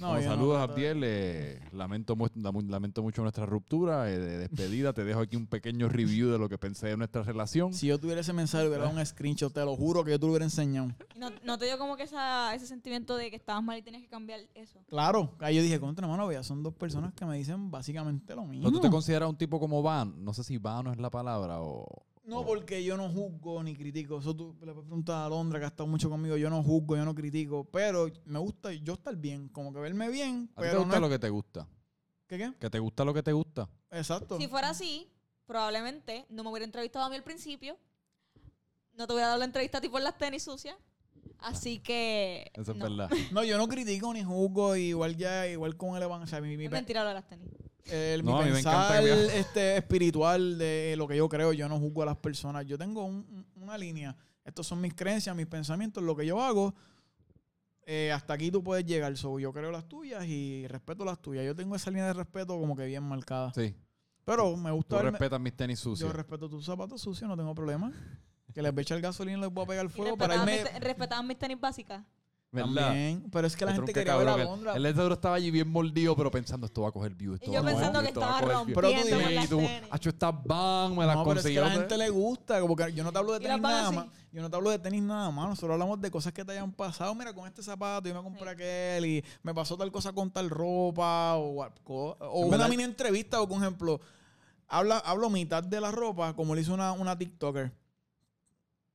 No, Como yo no saludos, de- Abdiel. eh, lamento, mu- lam- lamento mucho nuestra ruptura eh, de despedida. te dejo aquí un pequeño review de lo que pensé de nuestra relación. Si yo tuviera ese mensaje, hubiera dado un screenshot, te lo juro que yo te lo hubiera enseñado. ¿Y no, no te dio como que esa, ese sentimiento de que estabas mal y tenías que cambiar eso? Claro, ahí yo dije, contra mano, vea, son dos personas que me dicen básicamente lo mismo. ¿No tú te consideras un tipo como Van? No sé si Van no es la palabra o... No, o- porque yo no juzgo ni critico. Eso tú le puedes preguntar a Londra, que ha estado mucho conmigo. Yo no juzgo, yo no critico. Pero me gusta yo estar bien. Como que verme bien. ¿A ti te Pero gusta no lo que te gusta? ¿Qué qué? ¿Que te gusta lo que te gusta? Exacto. Si fuera así, probablemente no me hubiera entrevistado a mí al principio. No te hubiera dado la entrevista a ti por las tenis sucias. Así que. Eso es no. verdad. No, yo no critico ni juzgo. Igual ya, igual con el evangelio. O sea, mi, mi, Es mentira lo de las tenis. El- No, mi pensar este, espiritual de lo que yo creo, yo no juzgo a las personas. Yo tengo un- un- una línea. Estos son mis creencias, mis pensamientos, lo que yo hago. Eh, hasta aquí tú puedes llegar. So, yo creo las tuyas y respeto las tuyas. Yo tengo esa línea de respeto como que bien marcada. Sí. Pero me Tú gusta verme- respetas mis tenis sucios. Yo respeto tus zapatos sucios, no tengo problema. Que les voy a echar gasolina y les voy a pegar Y fuego para respetaban, irme. mis, respetaban mis tenis básicas. ¿Verdad? También. Pero es que la gente que quería ver a cabrón, Londra. El, el seguro estaba allí bien mordido, pero pensando, esto va a coger view. Esto Y yo va a coger pensando que estaba coger view". Pero tú rompiendo con tú. Hacho, estás van, me las No, pero es que conseguí. a la gente le gusta, como que yo no te hablo de tenis nada así. más. Yo no te hablo de tenis nada más. Nosotros hablamos de cosas que te hayan pasado. Mira, con este zapato yo me compré Sí. aquel y me pasó tal cosa con tal ropa o, una verdad- mini entrevista o, por ejemplo, habla, hablo mitad de la ropa como le hizo una, una TikToker.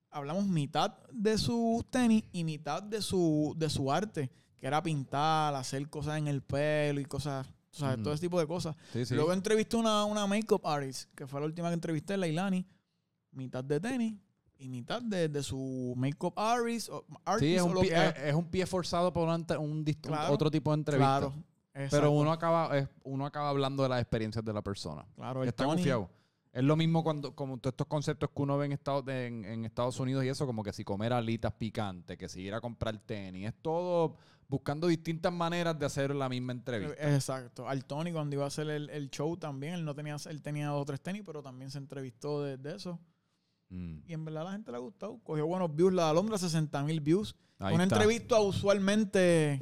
Hablamos mitad de sus tenis y mitad de su, de su arte, que era pintar, hacer cosas en el pelo y cosas, o sea, todo ese tipo de cosas. Sí, sí. Luego entrevisté una, una makeup artist, que fue la última que entrevisté, Leilani. Mitad de tenis y mitad de, de su makeup artist, artist Sí, es un, lo pie, que es, un pie forzado por un, un- Claro, otro tipo de entrevista. Claro. Pero uno acaba, es- uno acaba hablando de las experiencias de la persona. Claro, el Está Tony- confiado. Es lo mismo cuando, como todos estos conceptos que uno ve en Estados, en, en Estados Unidos y eso, como que si comer alitas picantes, que si ir a comprar tenis, es todo buscando distintas maneras de hacer la misma entrevista. Eh, Exacto. Al Tony cuando iba a hacer el, el show también, él no tenía, él tenía dos o tres tenis, pero también se entrevistó de, de eso. Mm, Y en verdad a la gente le ha gustado. Cogió buenos views. La de Alondra, 60 mil views. ahí Una está. entrevista usualmente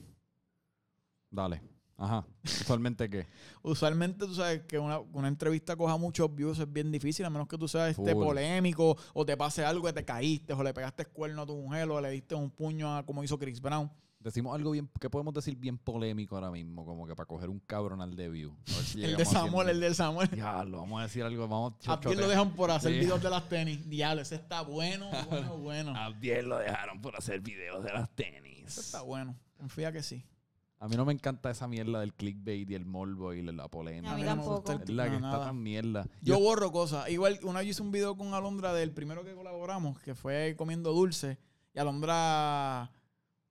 Dale. Ajá. Usualmente qué. Usualmente tú sabes que una, una entrevista coja muchos views es bien difícil, a menos que tú seas este polémico o te pase algo que te caíste o le pegaste cuerno a tu mujer o le diste un puño a como hizo Chris Brown. Decimos algo bien, que podemos decir bien polémico ahora mismo, como que para coger un cabrón al de view. A ver si El de Samuel, 100 el de Samuel. Diablo, vamos a decir algo, vamos A Abdiel lo dejan por hacer Sí. videos de las tenis. Diablo, ese está bueno, bueno, bueno. A Abdiel lo dejaron por hacer videos de las tenis. Ese está bueno. Confía que sí. A mí no me encanta esa mierda del clickbait y el morbo y la polémica. A mí no me tampoco. gusta el Es la que no, está tan mierda. Yo borro cosas. Igual, una vez hice un video con Alondra del primero que colaboramos, que fue comiendo dulce. Y Alondra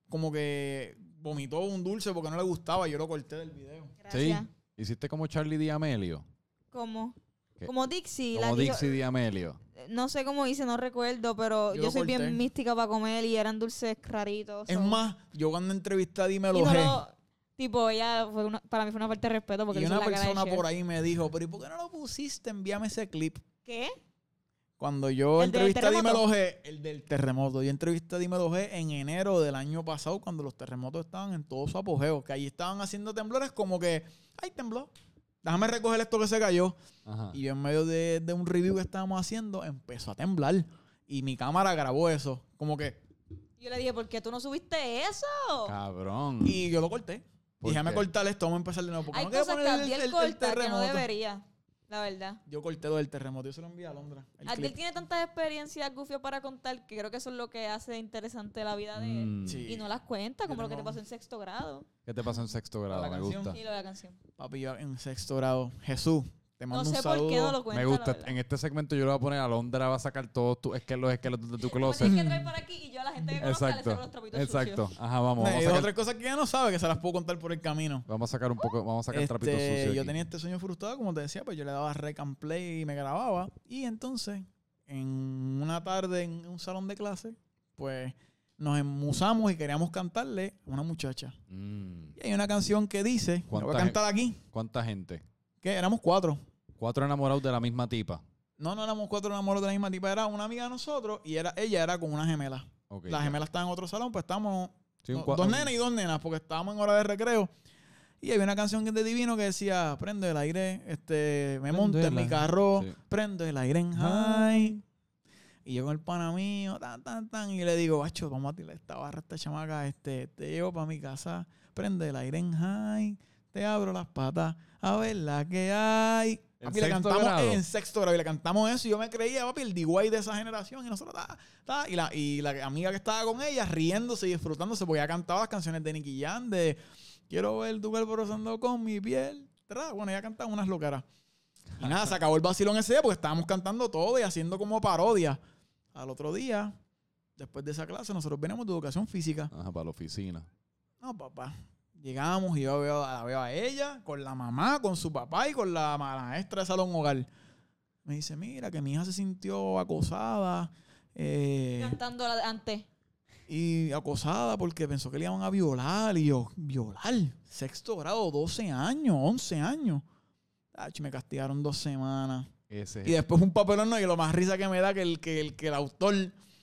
como que vomitó un dulce porque no le gustaba. Yo lo corté del video. Sí. Gracias. Hiciste como Charlie D'Amelio. ¿Cómo? ¿Qué? Como Dixie. Como Dixie D'Amelio. no sé cómo hice, no recuerdo, pero Yo soy corté. bien mística para comer y eran dulces raritos. Es so- más, yo cuando entrevisté a Dime y lo no G, lo- tipo, ella fue una- para mí fue una falta de respeto porque y una la cara de persona por ahí me dijo, pero ¿y por qué no lo pusiste? Envíame ese clip. ¿Qué? Cuando yo ¿El entrevisté a? Dímelo G, el del terremoto, yo entrevisté a Dímelo G en enero del año pasado cuando los terremotos estaban en todo su apogeo, que allí estaban haciendo temblores como que, ay, tembló, déjame recoger esto que se cayó. Ajá. Y yo en medio de, de un review que estábamos haciendo, empezó a temblar. Y mi cámara grabó eso, como que, Yo le dije, ¿por qué tú no subiste eso? Cabrón. y yo lo corté. ¿Por déjame cortar esto, vamos a empezar de nuevo. porque Hay no cosas que poner el- Abdiel el- el corta que no debería, la verdad. Yo corté lo del terremoto, yo se lo envié a Londra. el Abdiel tiene tantas experiencias gufio para contar que creo que eso es lo que hace interesante la vida de él. Mm. Sí. Y no las cuenta, Yo como lo que te pasó en sexto grado. ¿Qué te pasó en sexto grado? la Me canción. gusta. Y lo de la canción. Papi, yo en sexto grado. Jesús, te mando No sé un saludo. por qué no lo cuenta. Me gusta. En este segmento yo le voy a poner a Londra, va a sacar todos tus esquelos, esqueletos de tu closet. tienes que traer para aquí y yo a la gente que conozca le Exacto. saco los trapitos Exacto. sucios. Ajá, vamos. Vamos hay a sacar, tres cosas que ella no sabe que se las puedo contar por el camino. vamos a sacar un poco, vamos a sacar trapitos Este, sucios. yo aquí. tenía este sueño frustrado, como te decía, pues yo le daba rec and play y me grababa. Y entonces, en una tarde en un salón de clase, pues nos emusamos y queríamos cantarle a una muchacha. Mm. Y hay una canción que dice, la voy ¿Cuánta a cantar aquí, ¿Cuánta gente? Que éramos cuatro. Cuatro enamorados de la misma tipa. No, no éramos cuatro enamorados de la misma tipa, era una amiga de nosotros y era, ella era con una gemela. Ok, Las gemelas estaban en otro salón, pues estábamos Sí, No, dos nenas y dos nenas, porque estábamos en hora de recreo. Y había una canción de Divino que decía, prende el aire, este, me Prende monté en mi aire". carro, Sí. prende el aire en high. Y yo con el pana mío, tan, tan, tan, y le digo, bacho, vamos a tirar esta barra, esta chamaca, este, te llevo para mi casa, prende el aire en high, te abro las patas, a ver la que hay. ¿En Papi, le cantamos grado? en sexto grado y le cantamos eso y yo me creía, papi, el D.Y. de esa generación y nosotros, ta, ta, y la, y la amiga que estaba con ella riéndose y disfrutándose porque ella cantaba las canciones de Nicky Jam de Quiero ver tu cuerpo rozando con mi piel. tra. Bueno, ella cantaba unas locaras. Y nada, se acabó el vacilón ese día porque estábamos cantando todo y haciendo como parodia. Al otro día, después de esa clase, nosotros venimos de educación física. Ajá, para la oficina. No, papá. Llegamos y yo veo, la veo a ella con la mamá, con su papá y con la maestra de salón hogar. Me dice, mira, que mi hija se sintió acosada eh, Cantando antes. y acosada porque pensó que le iban a violar. Y yo, ¿violar? Sexto grado, 12 años, 11 años. Ach, me castigaron dos semanas. Ese Y después un papelón, ¿no? y lo más risa que me da que el, que el, que el autor,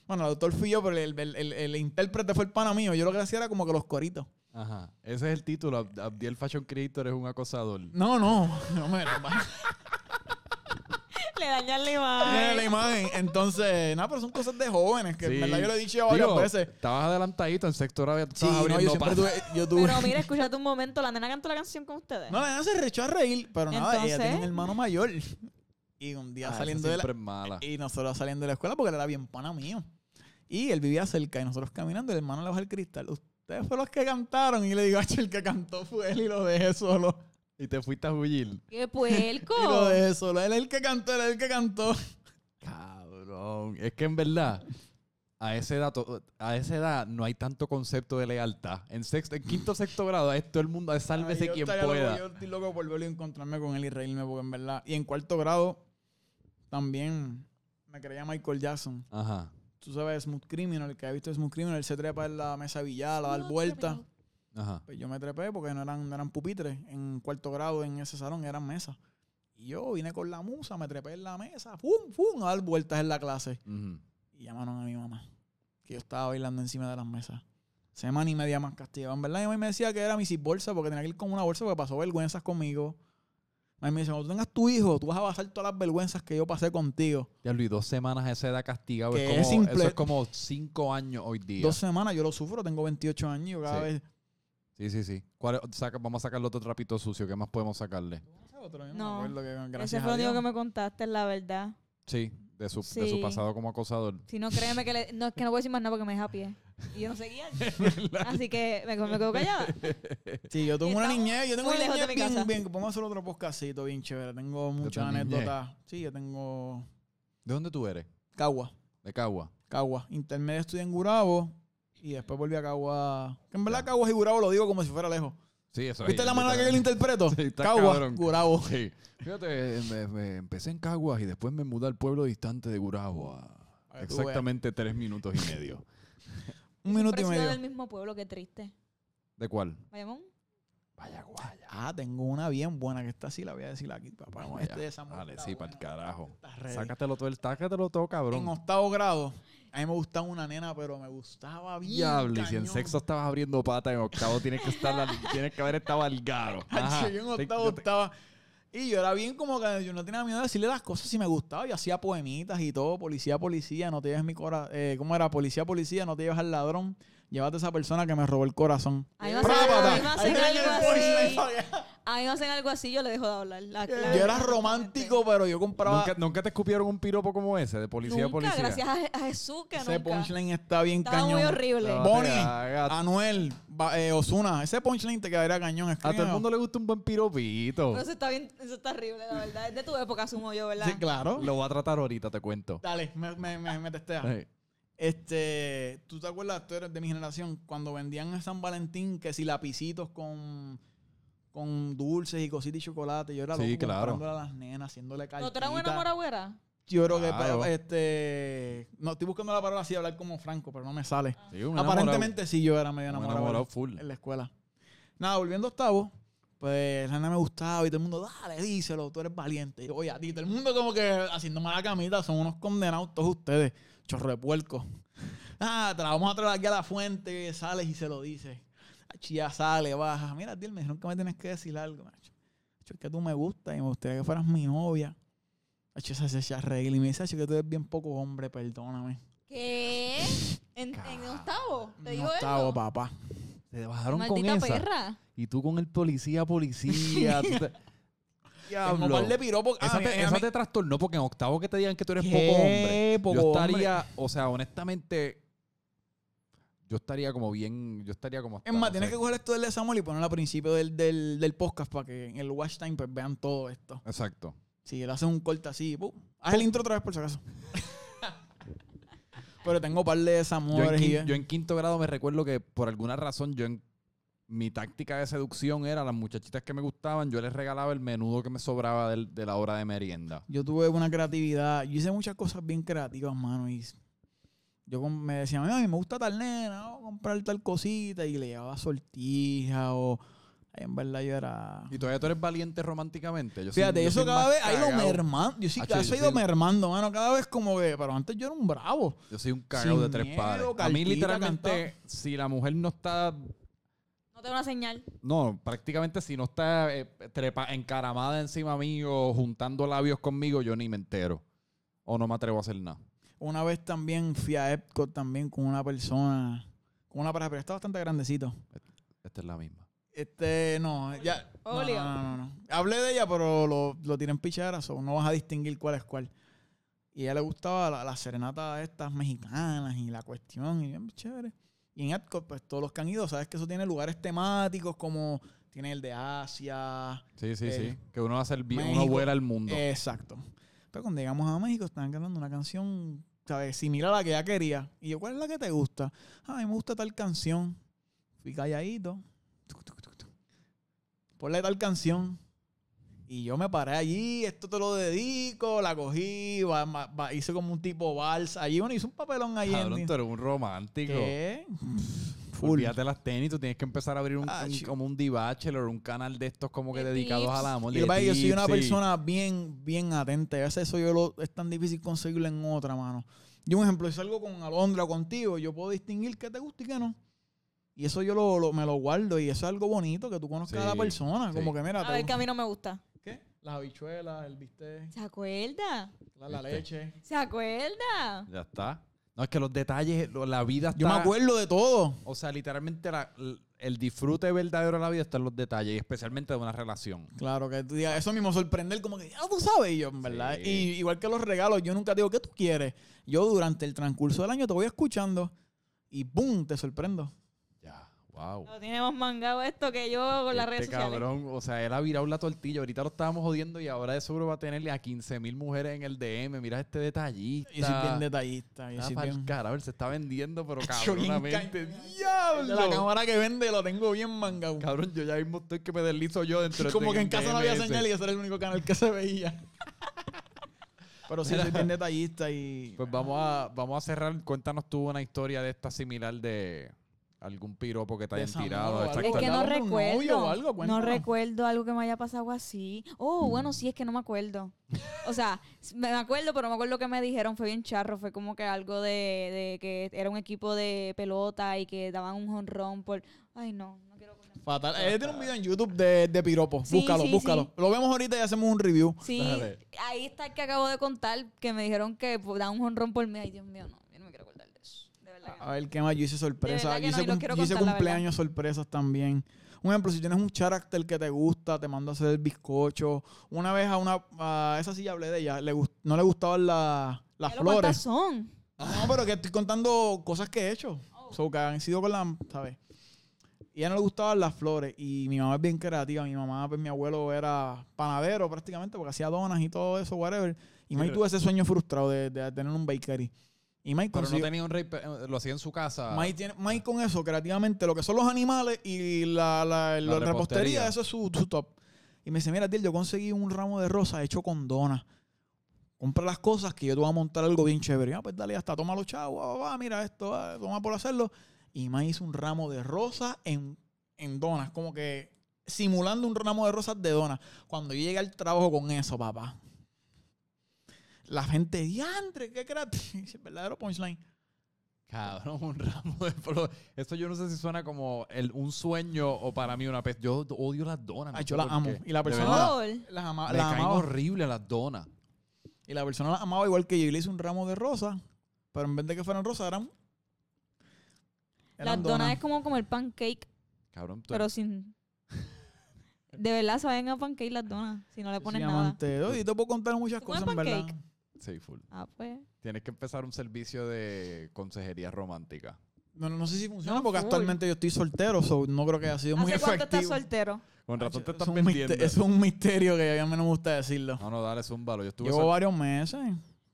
bueno, el autor fui yo, pero el, el, el- el intérprete fue el pana mío. Yo lo que hacía era como que los coritos. Ajá. Ese es el título. Ab- Abdiel Fashion Creator es un acosador. No, no, no me Le dañan la imagen. la imagen. Entonces, nada, pero son cosas de jóvenes que Sí. en verdad yo lo he dicho ya varias Digo, veces. Estabas adelantadito en sector grado, ya te Sí, no, yo siempre tuve, yo tuve. Pero mira, escúchate un momento. La nena cantó la canción con ustedes. no, la nena se rechó a reír, pero nada, ella Entonces- tiene un hermano mayor. Y un día Ah, saliendo de la, mala. y nosotros saliendo de la escuela porque él era bien pana mío. Y él vivía cerca y nosotros caminando, el hermano le baja el cristal. Ustedes fueron los que cantaron. Y le digo, "Acho, el que cantó fue él y lo dejé solo. Y te fuiste a huir. ¡Qué puerco! Y lo dejé solo. Él es el que cantó, él es el que cantó. Cabrón. Es que en verdad, a esa edad, a esa edad no hay tanto concepto de lealtad. En sexto, en quinto sexto grado es todo el mundo, es sálvese Ay, yo quien estaría loco, pueda. yo estoy loco por verlo y encontrarme con él y reírme porque en verdad. Y en cuarto grado también me creía Michael Jackson. Ajá. Tú sabes, Smooth Criminal, el que ha visto Smooth Criminal, él se trepa en la mesa de billar, a dar vueltas. Ajá. Pues yo me trepé porque no eran, no eran pupitres. En cuarto grado en ese salón eran mesas. Y yo vine con la musa, me trepé en la mesa, ¡fum, fum! a dar vueltas en la clase. Y llamaron a mi mamá, que yo estaba bailando encima de las mesas. Semana y media más castigado. En verdad, mi mamá me decía que era mi bolsa porque tenía que ir con una bolsa porque pasó vergüenzas conmigo. Mami me dice, cuando tú tengas tu hijo, tú vas a pasar todas las vergüenzas que yo pasé contigo. Ya Luis, dos semanas a esa edad castigado. Que Es es como, simple- Eso es como cinco años hoy día. Dos semanas, yo lo sufro, tengo 28 años, yo cada Sí. vez... Sí, sí, sí. ¿Cuál es- saca- vamos a sacarle otro trapito sucio. ¿Qué más podemos sacarle? Otro, yo No, me que, Ese fue lo único que me contaste, la verdad. Sí, de su, de su pasado como acosador. Si no, créeme que le- no, es que no voy a decir más nada porque me deja a pie. Y yo no seguía. Así que me, me quedo callada. Sí, yo tengo una niñez, yo tengo muy una lejos de niñez mi bien, casa. bien, podemos hacer otro podcastito bien chévere. Tengo muchas tu niñez. anécdotas. Sí, yo tengo ¿De dónde tú eres? Cagua, De Cagua. Cagua. Intermedio estudié en Gurabo y después volví a Cagua. Que en verdad Ya. Caguas y Gurabo lo digo como si fuera lejos. Sí, eso ¿Viste es, la manera que yo lo interpreto? Sí, Cagua, cabrón. Gurabo. Sí. Fíjate, me- me empecé en Caguas y después me mudé al pueblo distante de veas. Exactamente tres minutos y medio. Un minuto y medio. del mismo pueblo, qué triste. ¿De cuál? Bayamón. Vaya guaya. Ah, tengo una bien buena que está así, la voy a decir aquí, papá. Vamos Este de Samuel Dale, sí, para el carajo. Sácatelo todo, el, sácatelo todo, En cabrón. octavo grado, a mí me gustaba una nena, pero me gustaba bien. Diablo, y si en sexto estabas abriendo pata, en octavo tienes que estar, la- tienes que haber estado al garo. Ajá. Yo en Te- octavo yo te- estaba. Y yo era bien como que yo no tenía miedo de decirle las cosas si me gustaba. Yo hacía poemitas y todo. Policía, policía, no te lleves mi corazón. ¿Cómo era? Policía, policía, no te lleves al ladrón. Llévate a esa persona que me robó el corazón. A mí me hacen, ¡Prápata! a mí me Ahí hacen tiene algo el punchline así. A mí me hacen algo así, yo le dejo de hablar. La- Yo era romántico, pero yo compraba. ¿Nunca, nunca te escupieron un piropo como ese, de policía a Nunca, policía? gracias a, a Jesús que Ese nunca. punchline está bien Estaba cañón. muy horrible. Bonnie. Anuel, eh, Osuna, ese punchline te quedaría cañón. A todo el mundo le gusta un buen piropito. Pero eso está bien, eso está horrible, la verdad. Es de tu época, asumo yo, ¿verdad? Sí, claro. Lo voy a tratar ahorita, te cuento. Dale, me, me, me, me testea. Este, ¿tú te acuerdas, tú eres de mi generación, cuando vendían en San Valentín que si lapicitos con, con dulces y cositas y chocolate? Yo era Sí, loco claro. comprándole a las nenas, haciéndole ¿No te cartitas. moragüera? Yo creo que Claro. pa- este no estoy buscando la palabra así hablar como Franco, pero no me sale. Sí, un Aparentemente sí yo era medio enamorado, enamorado, enamorado full. en la escuela. Nada, volviendo a octavo, pues la nena me gustaba y todo el mundo, dale, díselo, tú eres valiente. Y yo, oye, a ti, todo el mundo como que haciéndome la camita, son unos condenados todos ustedes, chorro de puerco. Ah, te la vamos a traer aquí a la fuente, sales y se lo dices. Achi, ya sale, baja. Mira, tío, me dijeron que me tienes que decir algo, macho. Acho, es que tú me gustas y me gustaría que fueras mi novia. Acho, esa se a reír y me dice, que tú eres bien poco hombre, perdóname. ¿Qué? ¿En, en octavo? ¿Te digo No octavo, eso? papá. Te bajaron con Maldita esa. perra. Y tú con el policía, policía. tú te- Diablo. par de piropos. Ah, Esa, te, esa trastornó porque en octavo que te digan que tú eres ¿Qué? poco hombre. Poco yo hombre. estaría, o sea, honestamente, yo estaría como bien, yo estaría como... Es más, tienes que coger esto del de Samuel y ponerlo al principio del, del, del podcast para que en el watch time pues, vean todo esto. Exacto. Si él hace un corte así, ¡pum! haz el intro otra vez por si acaso. Pero tengo un par de Yo en, desamores y... quin- yo en quinto grado me recuerdo que por alguna razón yo en mi táctica de seducción era las muchachitas que me gustaban, yo les regalaba el menudo que me sobraba de la hora de merienda. Yo tuve una creatividad. Yo hice muchas cosas bien creativas, mano. Y yo me decía, a mí me gusta tal nena, a comprar tal cosita. Y le llevaba sortija o... ay, En verdad yo era... Y todavía tú eres valiente románticamente. Yo soy- Fíjate, yo eso cada vez ha ido mermando. Yo sí, vez yo ha ido mermando, mano. Cada vez como que... Pero antes yo era un bravo. Yo soy un cagao de tres miedo, pares. A mí literalmente, cantado. si la mujer no está No tengo una señal. No, prácticamente si no está eh, trepa, encaramada encima mío, juntando labios conmigo, yo ni me entero. O no me atrevo a hacer nada. Una vez también fui a Epcot también con una persona... Con una pareja, pero está bastante grandecito. Esta es la misma. Este, no, ya. No, Olio. no, no, no, no. Hablé de ella, pero lo, lo tiré en picharas, o no vas a distinguir cuál es cuál. Y a ella le gustaba la, la serenata estas mexicanas y la cuestión, y bien chévere. Y en Epcot, pues todos los que han ido, sabes que eso tiene lugares temáticos como tiene el de Asia. Sí, sí, Eh, sí. Que uno hace el bien, uno México. vuela al mundo. Exacto. Pero cuando llegamos a México, estaban cantando una canción, ¿sabes? Similar a la que ella quería. Y yo, ¿cuál es la que te gusta? Ah, a mí me gusta tal canción. Fui calladito. Tuc, tuc, tuc, tuc. Ponle tal canción. Y yo me paré allí, esto te lo dedico, la cogí, va- va- va- hice como un tipo vals. Allí, bueno, hice un papelón allí. en- Cabrón, tú eres un romántico. ¿Qué? Olvídate las tenis, tú tienes que empezar a abrir un, Ah, un- como un D-Bachelor, un canal de estos como que De dedicados tips. al amor. Y de yo soy una sí. persona bien, bien atenta. A veces eso yo lo, es tan difícil conseguirlo en otra mano. Yo, un ejemplo, si salgo con Alondra o contigo, yo puedo distinguir qué te gusta y qué no. Y eso yo lo, lo- me lo guardo y eso es algo bonito que tú conozcas a la Sí, persona. sí. Como que mira, A te ver, gusta- que a mí no me gusta. Las habichuelas, el bistec, ¿Se acuerda? la, leche. ¿Se acuerda? Ya está. No, es que los detalles, lo- la vida está... Yo me acuerdo de todo. O sea, literalmente la- el disfrute verdadero de la vida está en los detalles, y especialmente de una relación. Claro, que tú digas, eso mismo sorprender, como que, ya tú sabes, y yo, en verdad. Sí. Y igual que los regalos, yo nunca digo, ¿qué tú quieres? Yo durante el transcurso del año te voy escuchando y ¡pum! te sorprendo. Wow. Lo tiene más mangado esto que yo con las redes Este sociales. cabrón, o sea, él ha virado la tortilla. Ahorita lo estábamos jodiendo y ahora de seguro va a tenerle a 15 mil mujeres en el DM. Mira este detallista. Y soy bien detallista. Y soy pa'l bien... carajo, él se está vendiendo, pero cabronamente. ca- ¡Diablo! La cámara que vende lo tengo bien mangado. Cabrón, yo ya mismo estoy que me deslizo yo dentro de Como que en casa no había señal y ese era el único canal que se veía. Pero sí, soy bien detallista y... Pues vamos a, vamos a cerrar. Cuéntanos tú una historia de esta similar de algún piropo que te hayan Desamor tirado. exacto. Es que no ¿Acordabas de un novio recuerdo. o algo? no recuerdo algo que me haya pasado así. Oh, bueno, sí, es que no me acuerdo. O sea, me acuerdo, pero no me acuerdo que me dijeron. Fue bien charro. Fue como que algo de, de que era un equipo de pelota y que daban un jonrón por. Ay, no, no quiero contar. Fatal. Él tiene un video en YouTube de, de piropo. Sí, búscalo, sí, búscalo. sí. Lo vemos ahorita y hacemos un review. Sí, Dale. ahí está el que acabo de contar, que me dijeron que pues, dan un jonrón por mí. Ay, Dios mío, no, A ver, ¿qué más? Yo hice sorpresas. Yo no, hice, y no cum- quiero yo hice contar la verdad. cumpleaños sorpresas también. Un ejemplo, si tienes un carácter que te gusta, te mando a hacer el bizcocho. Una vez a una... A esa sí ya hablé de ella. Le gust- no le gustaban la- las ¿Cuántas flores. son? No, pero que estoy contando cosas que he hecho. Oh. So, que han sido con la... ¿Sabes? Y a ella no le gustaban las flores. Y mi mamá es bien creativa. Mi mamá, pues mi abuelo era panadero prácticamente porque hacía donas y todo eso, whatever. Y pero- tuvo ese sueño frustrado de, de tener un bakery. Y Mike Pero no consiguió... tenía un rey, eh, lo hacía en su casa. Mike, tiene, Mike con eso, creativamente, lo que son los animales y la, la, la repostería. repostería, eso es su, su top. Y me dice, mira, tío, yo conseguí un ramo de rosa hecho con donas. Compra las cosas que yo te voy a montar algo bien chévere. Ah, pues dale, ya está, toma los chavos, va, mira esto, va, toma por hacerlo. Y Mike hizo un ramo de rosa en, en donas, como que simulando un ramo de rosas de donas. Cuando yo llegué al trabajo con eso, papá. La gente, diantre, qué creativo. El verdadero punchline. Cabrón, un ramo de flores. Esto yo no sé si suena como el, un sueño o para mí una pez. Yo odio las donas. Ay, yo las amo. Y la persona-. Las, ama- caen amaba. horrible las donas. Y la persona las amaba igual que yo. Y le hice un ramo de rosa. Pero en vez de que fueran rosas, eran. Las donas es como comer pancake, Cabrón, tú- pero sin... De verdad saben a pancake las donas, si no le pones nada. Sencillamente. Oye, te puedo contar muchas ¿Tú comes cosas, en verdad. Sí, full. Ah, pues. Tienes que empezar un servicio de consejería romántica. No, no sé si funciona No, porque full. actualmente yo estoy soltero. so no creo que haya sido muy ¿Hace cuánto estás efectivo. soltero? Con razón te estás es un vendiendo. Es un misterio que a mí no me gusta decirlo. No, no, dale, zúmbalo. Yo estuve Llevo sol- varios meses.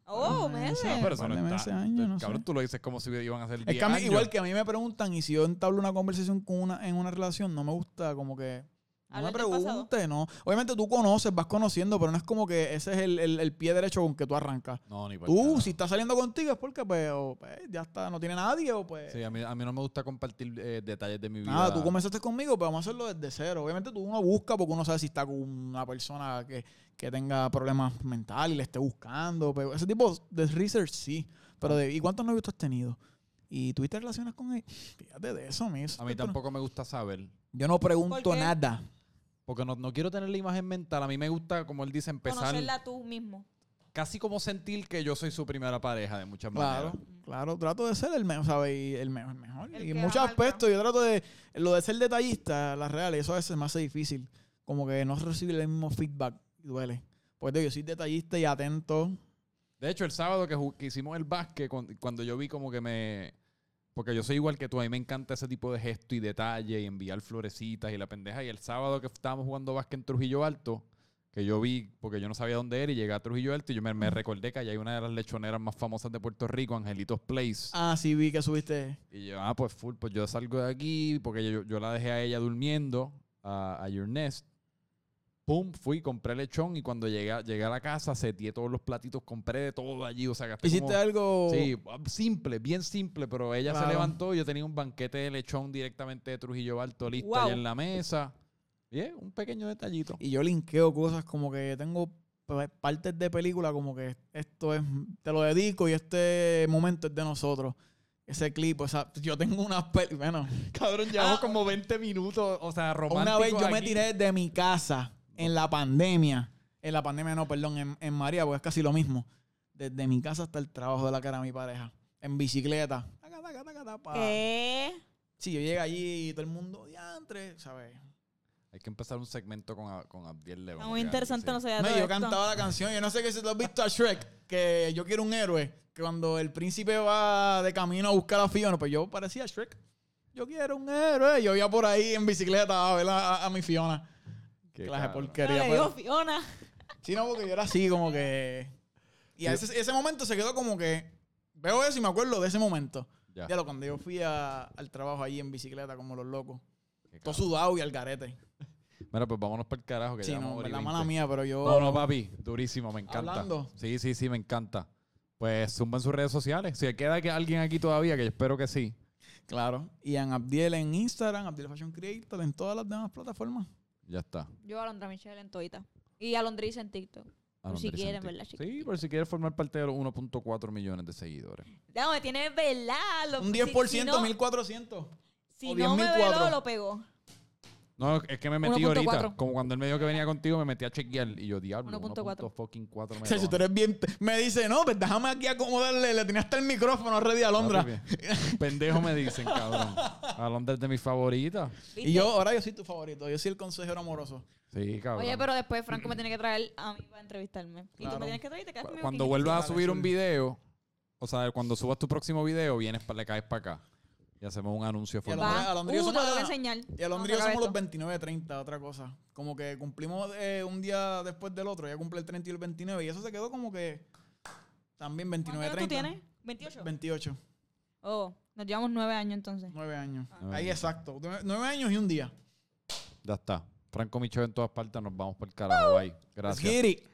Oh, meses. No, pero eso par no de está. meses, años, no Cabrón, sé. tú lo dices como si iban a ser 10 Es que a mí, años. igual que a mí me preguntan, y si yo entablo una conversación con una, en una relación, no me gusta como que. No me pregunte, no. Obviamente tú conoces, vas conociendo, pero no es como que ese es el, el- el pie derecho con que tú arrancas. No, ni por Tú, carajo. si estás saliendo contigo es porque pues, o, pues, ya está, no tiene nadie o pues. Sí, a mí, a mí no me gusta compartir eh, detalles de mi vida. Nada, tú comenzaste conmigo, pero vamos a hacerlo desde cero. Obviamente tú uno busca porque uno sabe si está con una persona que, que tenga problemas mentales y le esté buscando. Pero ese tipo de research sí. Pero de, ¿y cuántos novios tú has tenido? ¿Y tuviste relaciones con él? Fíjate de eso, mis. A mí tampoco me gusta saber. Yo no pregunto nada. Porque no, no quiero tener la imagen mental. A mí me gusta, como él dice, empezar Conocerla tú mismo. casi como sentir que yo soy su primera pareja de muchas Claro, maneras. claro, trato de ser el mejor, ¿sabes? Y el mejor, el mejor. El y en muchos aspectos yo trato de, lo de ser detallista, las reales, eso a veces me hace difícil. Como que no recibir el mismo feedback y duele. Porque yo soy detallista y atento. De hecho, el sábado que, que hicimos el básquet, cuan- cuando yo vi como que me... Porque yo soy igual que tú, a mí me encanta ese tipo de gesto y detalle y enviar florecitas y la pendeja. Y el sábado que estábamos jugando básquet en Trujillo Alto, que yo vi, porque yo no sabía dónde era, y llegué a Trujillo Alto y yo me, me recordé que allá hay una de las lechoneras más famosas de Puerto Rico, Angelitos Place. Ah, sí, vi que subiste. Y yo, ah, pues full, pues yo salgo de aquí, porque yo, yo la dejé a ella durmiendo, a, a Your Nest. Pum, fui, compré lechón y cuando llegué, a- llegué a la casa, seteé todos los platitos, compré de todo allí, o sea, gasté Hiciste como- algo. Sí, ah, simple, bien simple, pero ella se Claro. levantó y yo tenía un banquete de lechón directamente de Trujillo Alto listo Wow. ahí en la mesa. Bien, un pequeño detallito. Y yo linkeo cosas como que tengo partes de película como que esto es, te lo dedico y este momento es de nosotros. Ese clip, o sea, yo tengo unas pel- bueno, Cabrón, llevamos como 20 minutos, o sea, romántico Una vez yo me tiré de mi casa en la pandemia. En la pandemia no, perdón, en, en María, porque es casi lo mismo. Desde mi casa hasta el trabajo de la cara de mi pareja. En bicicleta. Taca, taca, taca, tapa. ¿Qué? Sí, yo llegué allí y todo el mundo, diantre, ¿sabes? Hay que empezar un segmento con, A- con Abdiel León. Está muy interesante, no sabía No, yo cantaba la canción. Yo no sé que si tú has visto a Shrek, que yo quiero un héroe. Que cuando el príncipe va de camino a buscar a Fiona, pues yo parecía Shrek. Yo quiero un héroe. Yo iba por ahí en bicicleta a ver a, a- a mi Fiona. Qué Clase de. No, porquería. pero- digo Fiona. Sí, no, porque yo era así, como que. Y a ese, ese momento se quedó como que. Veo eso y me acuerdo de ese momento. Ya. Ya lo cuando yo fui a- al trabajo allí en bicicleta, como los locos. Qué Todo cabrón. sudado y al garete. Mira, pues vámonos para el carajo que Sí, ya no, la mala mía, pero yo. No, no, papi, durísimo, me encanta. Hablando. Sí, sí, sí, me encanta. Pues zumba en sus redes sociales. Si queda que alguien aquí todavía, que yo espero que sí. Claro. Y en Abdiel en Instagram, Abdiel Fashion Creator, en todas las demás plataformas. Ya está. Yo Alondra Michelle en Toita. Y Alondriza en TikTok. Por si quieren. ¿verdad, Sí, chiquitito? por si quieres formar parte de los 1.4 millones de seguidores. No, me tiene velado. Un Si- 10%, si no, 1400. Si o no me 10.004. veló, lo pegó. No, es que me metí 1.4. ahorita. Como cuando él me dijo que venía contigo, me metí a chequear. Y yo, diablo, 1.4. 1.4 O sea, si tú eres bien... Me dice, no, pues déjame aquí acomodarle. Le tenía hasta el micrófono ready a Londra. Pendejo me dicen, cabrón. Alondra es de mis favoritas. Y yo, ahora yo soy tu favorito. Yo soy el consejero amoroso. Sí, cabrón. Oye, pero después Franco me tiene que traer a mí para entrevistarme. Y tú Claro. me tienes que traer y te quedas Cuando vuelvas a subir un video, o sea, cuando subas tu próximo video, vienes le caes para acá. Y hacemos un anuncio Y a formal. Londres- Va. a Londres Uh, somos enseñar. Y a Londres somos los esto. 29-30, otra cosa. Como que cumplimos eh, un día después del otro. Ya cumple el 30 y el 29. Y eso se quedó como que también ¿Cuántos 29-30. años tú tienes? ¿28? 28. Oh, nos llevamos nueve años entonces. 9 años. Nueve Ahí años. exacto. 9 años y un día. Ya está. Franco Micho en todas partes, nos vamos por el carajo. Bye. Let's Gracias. get it.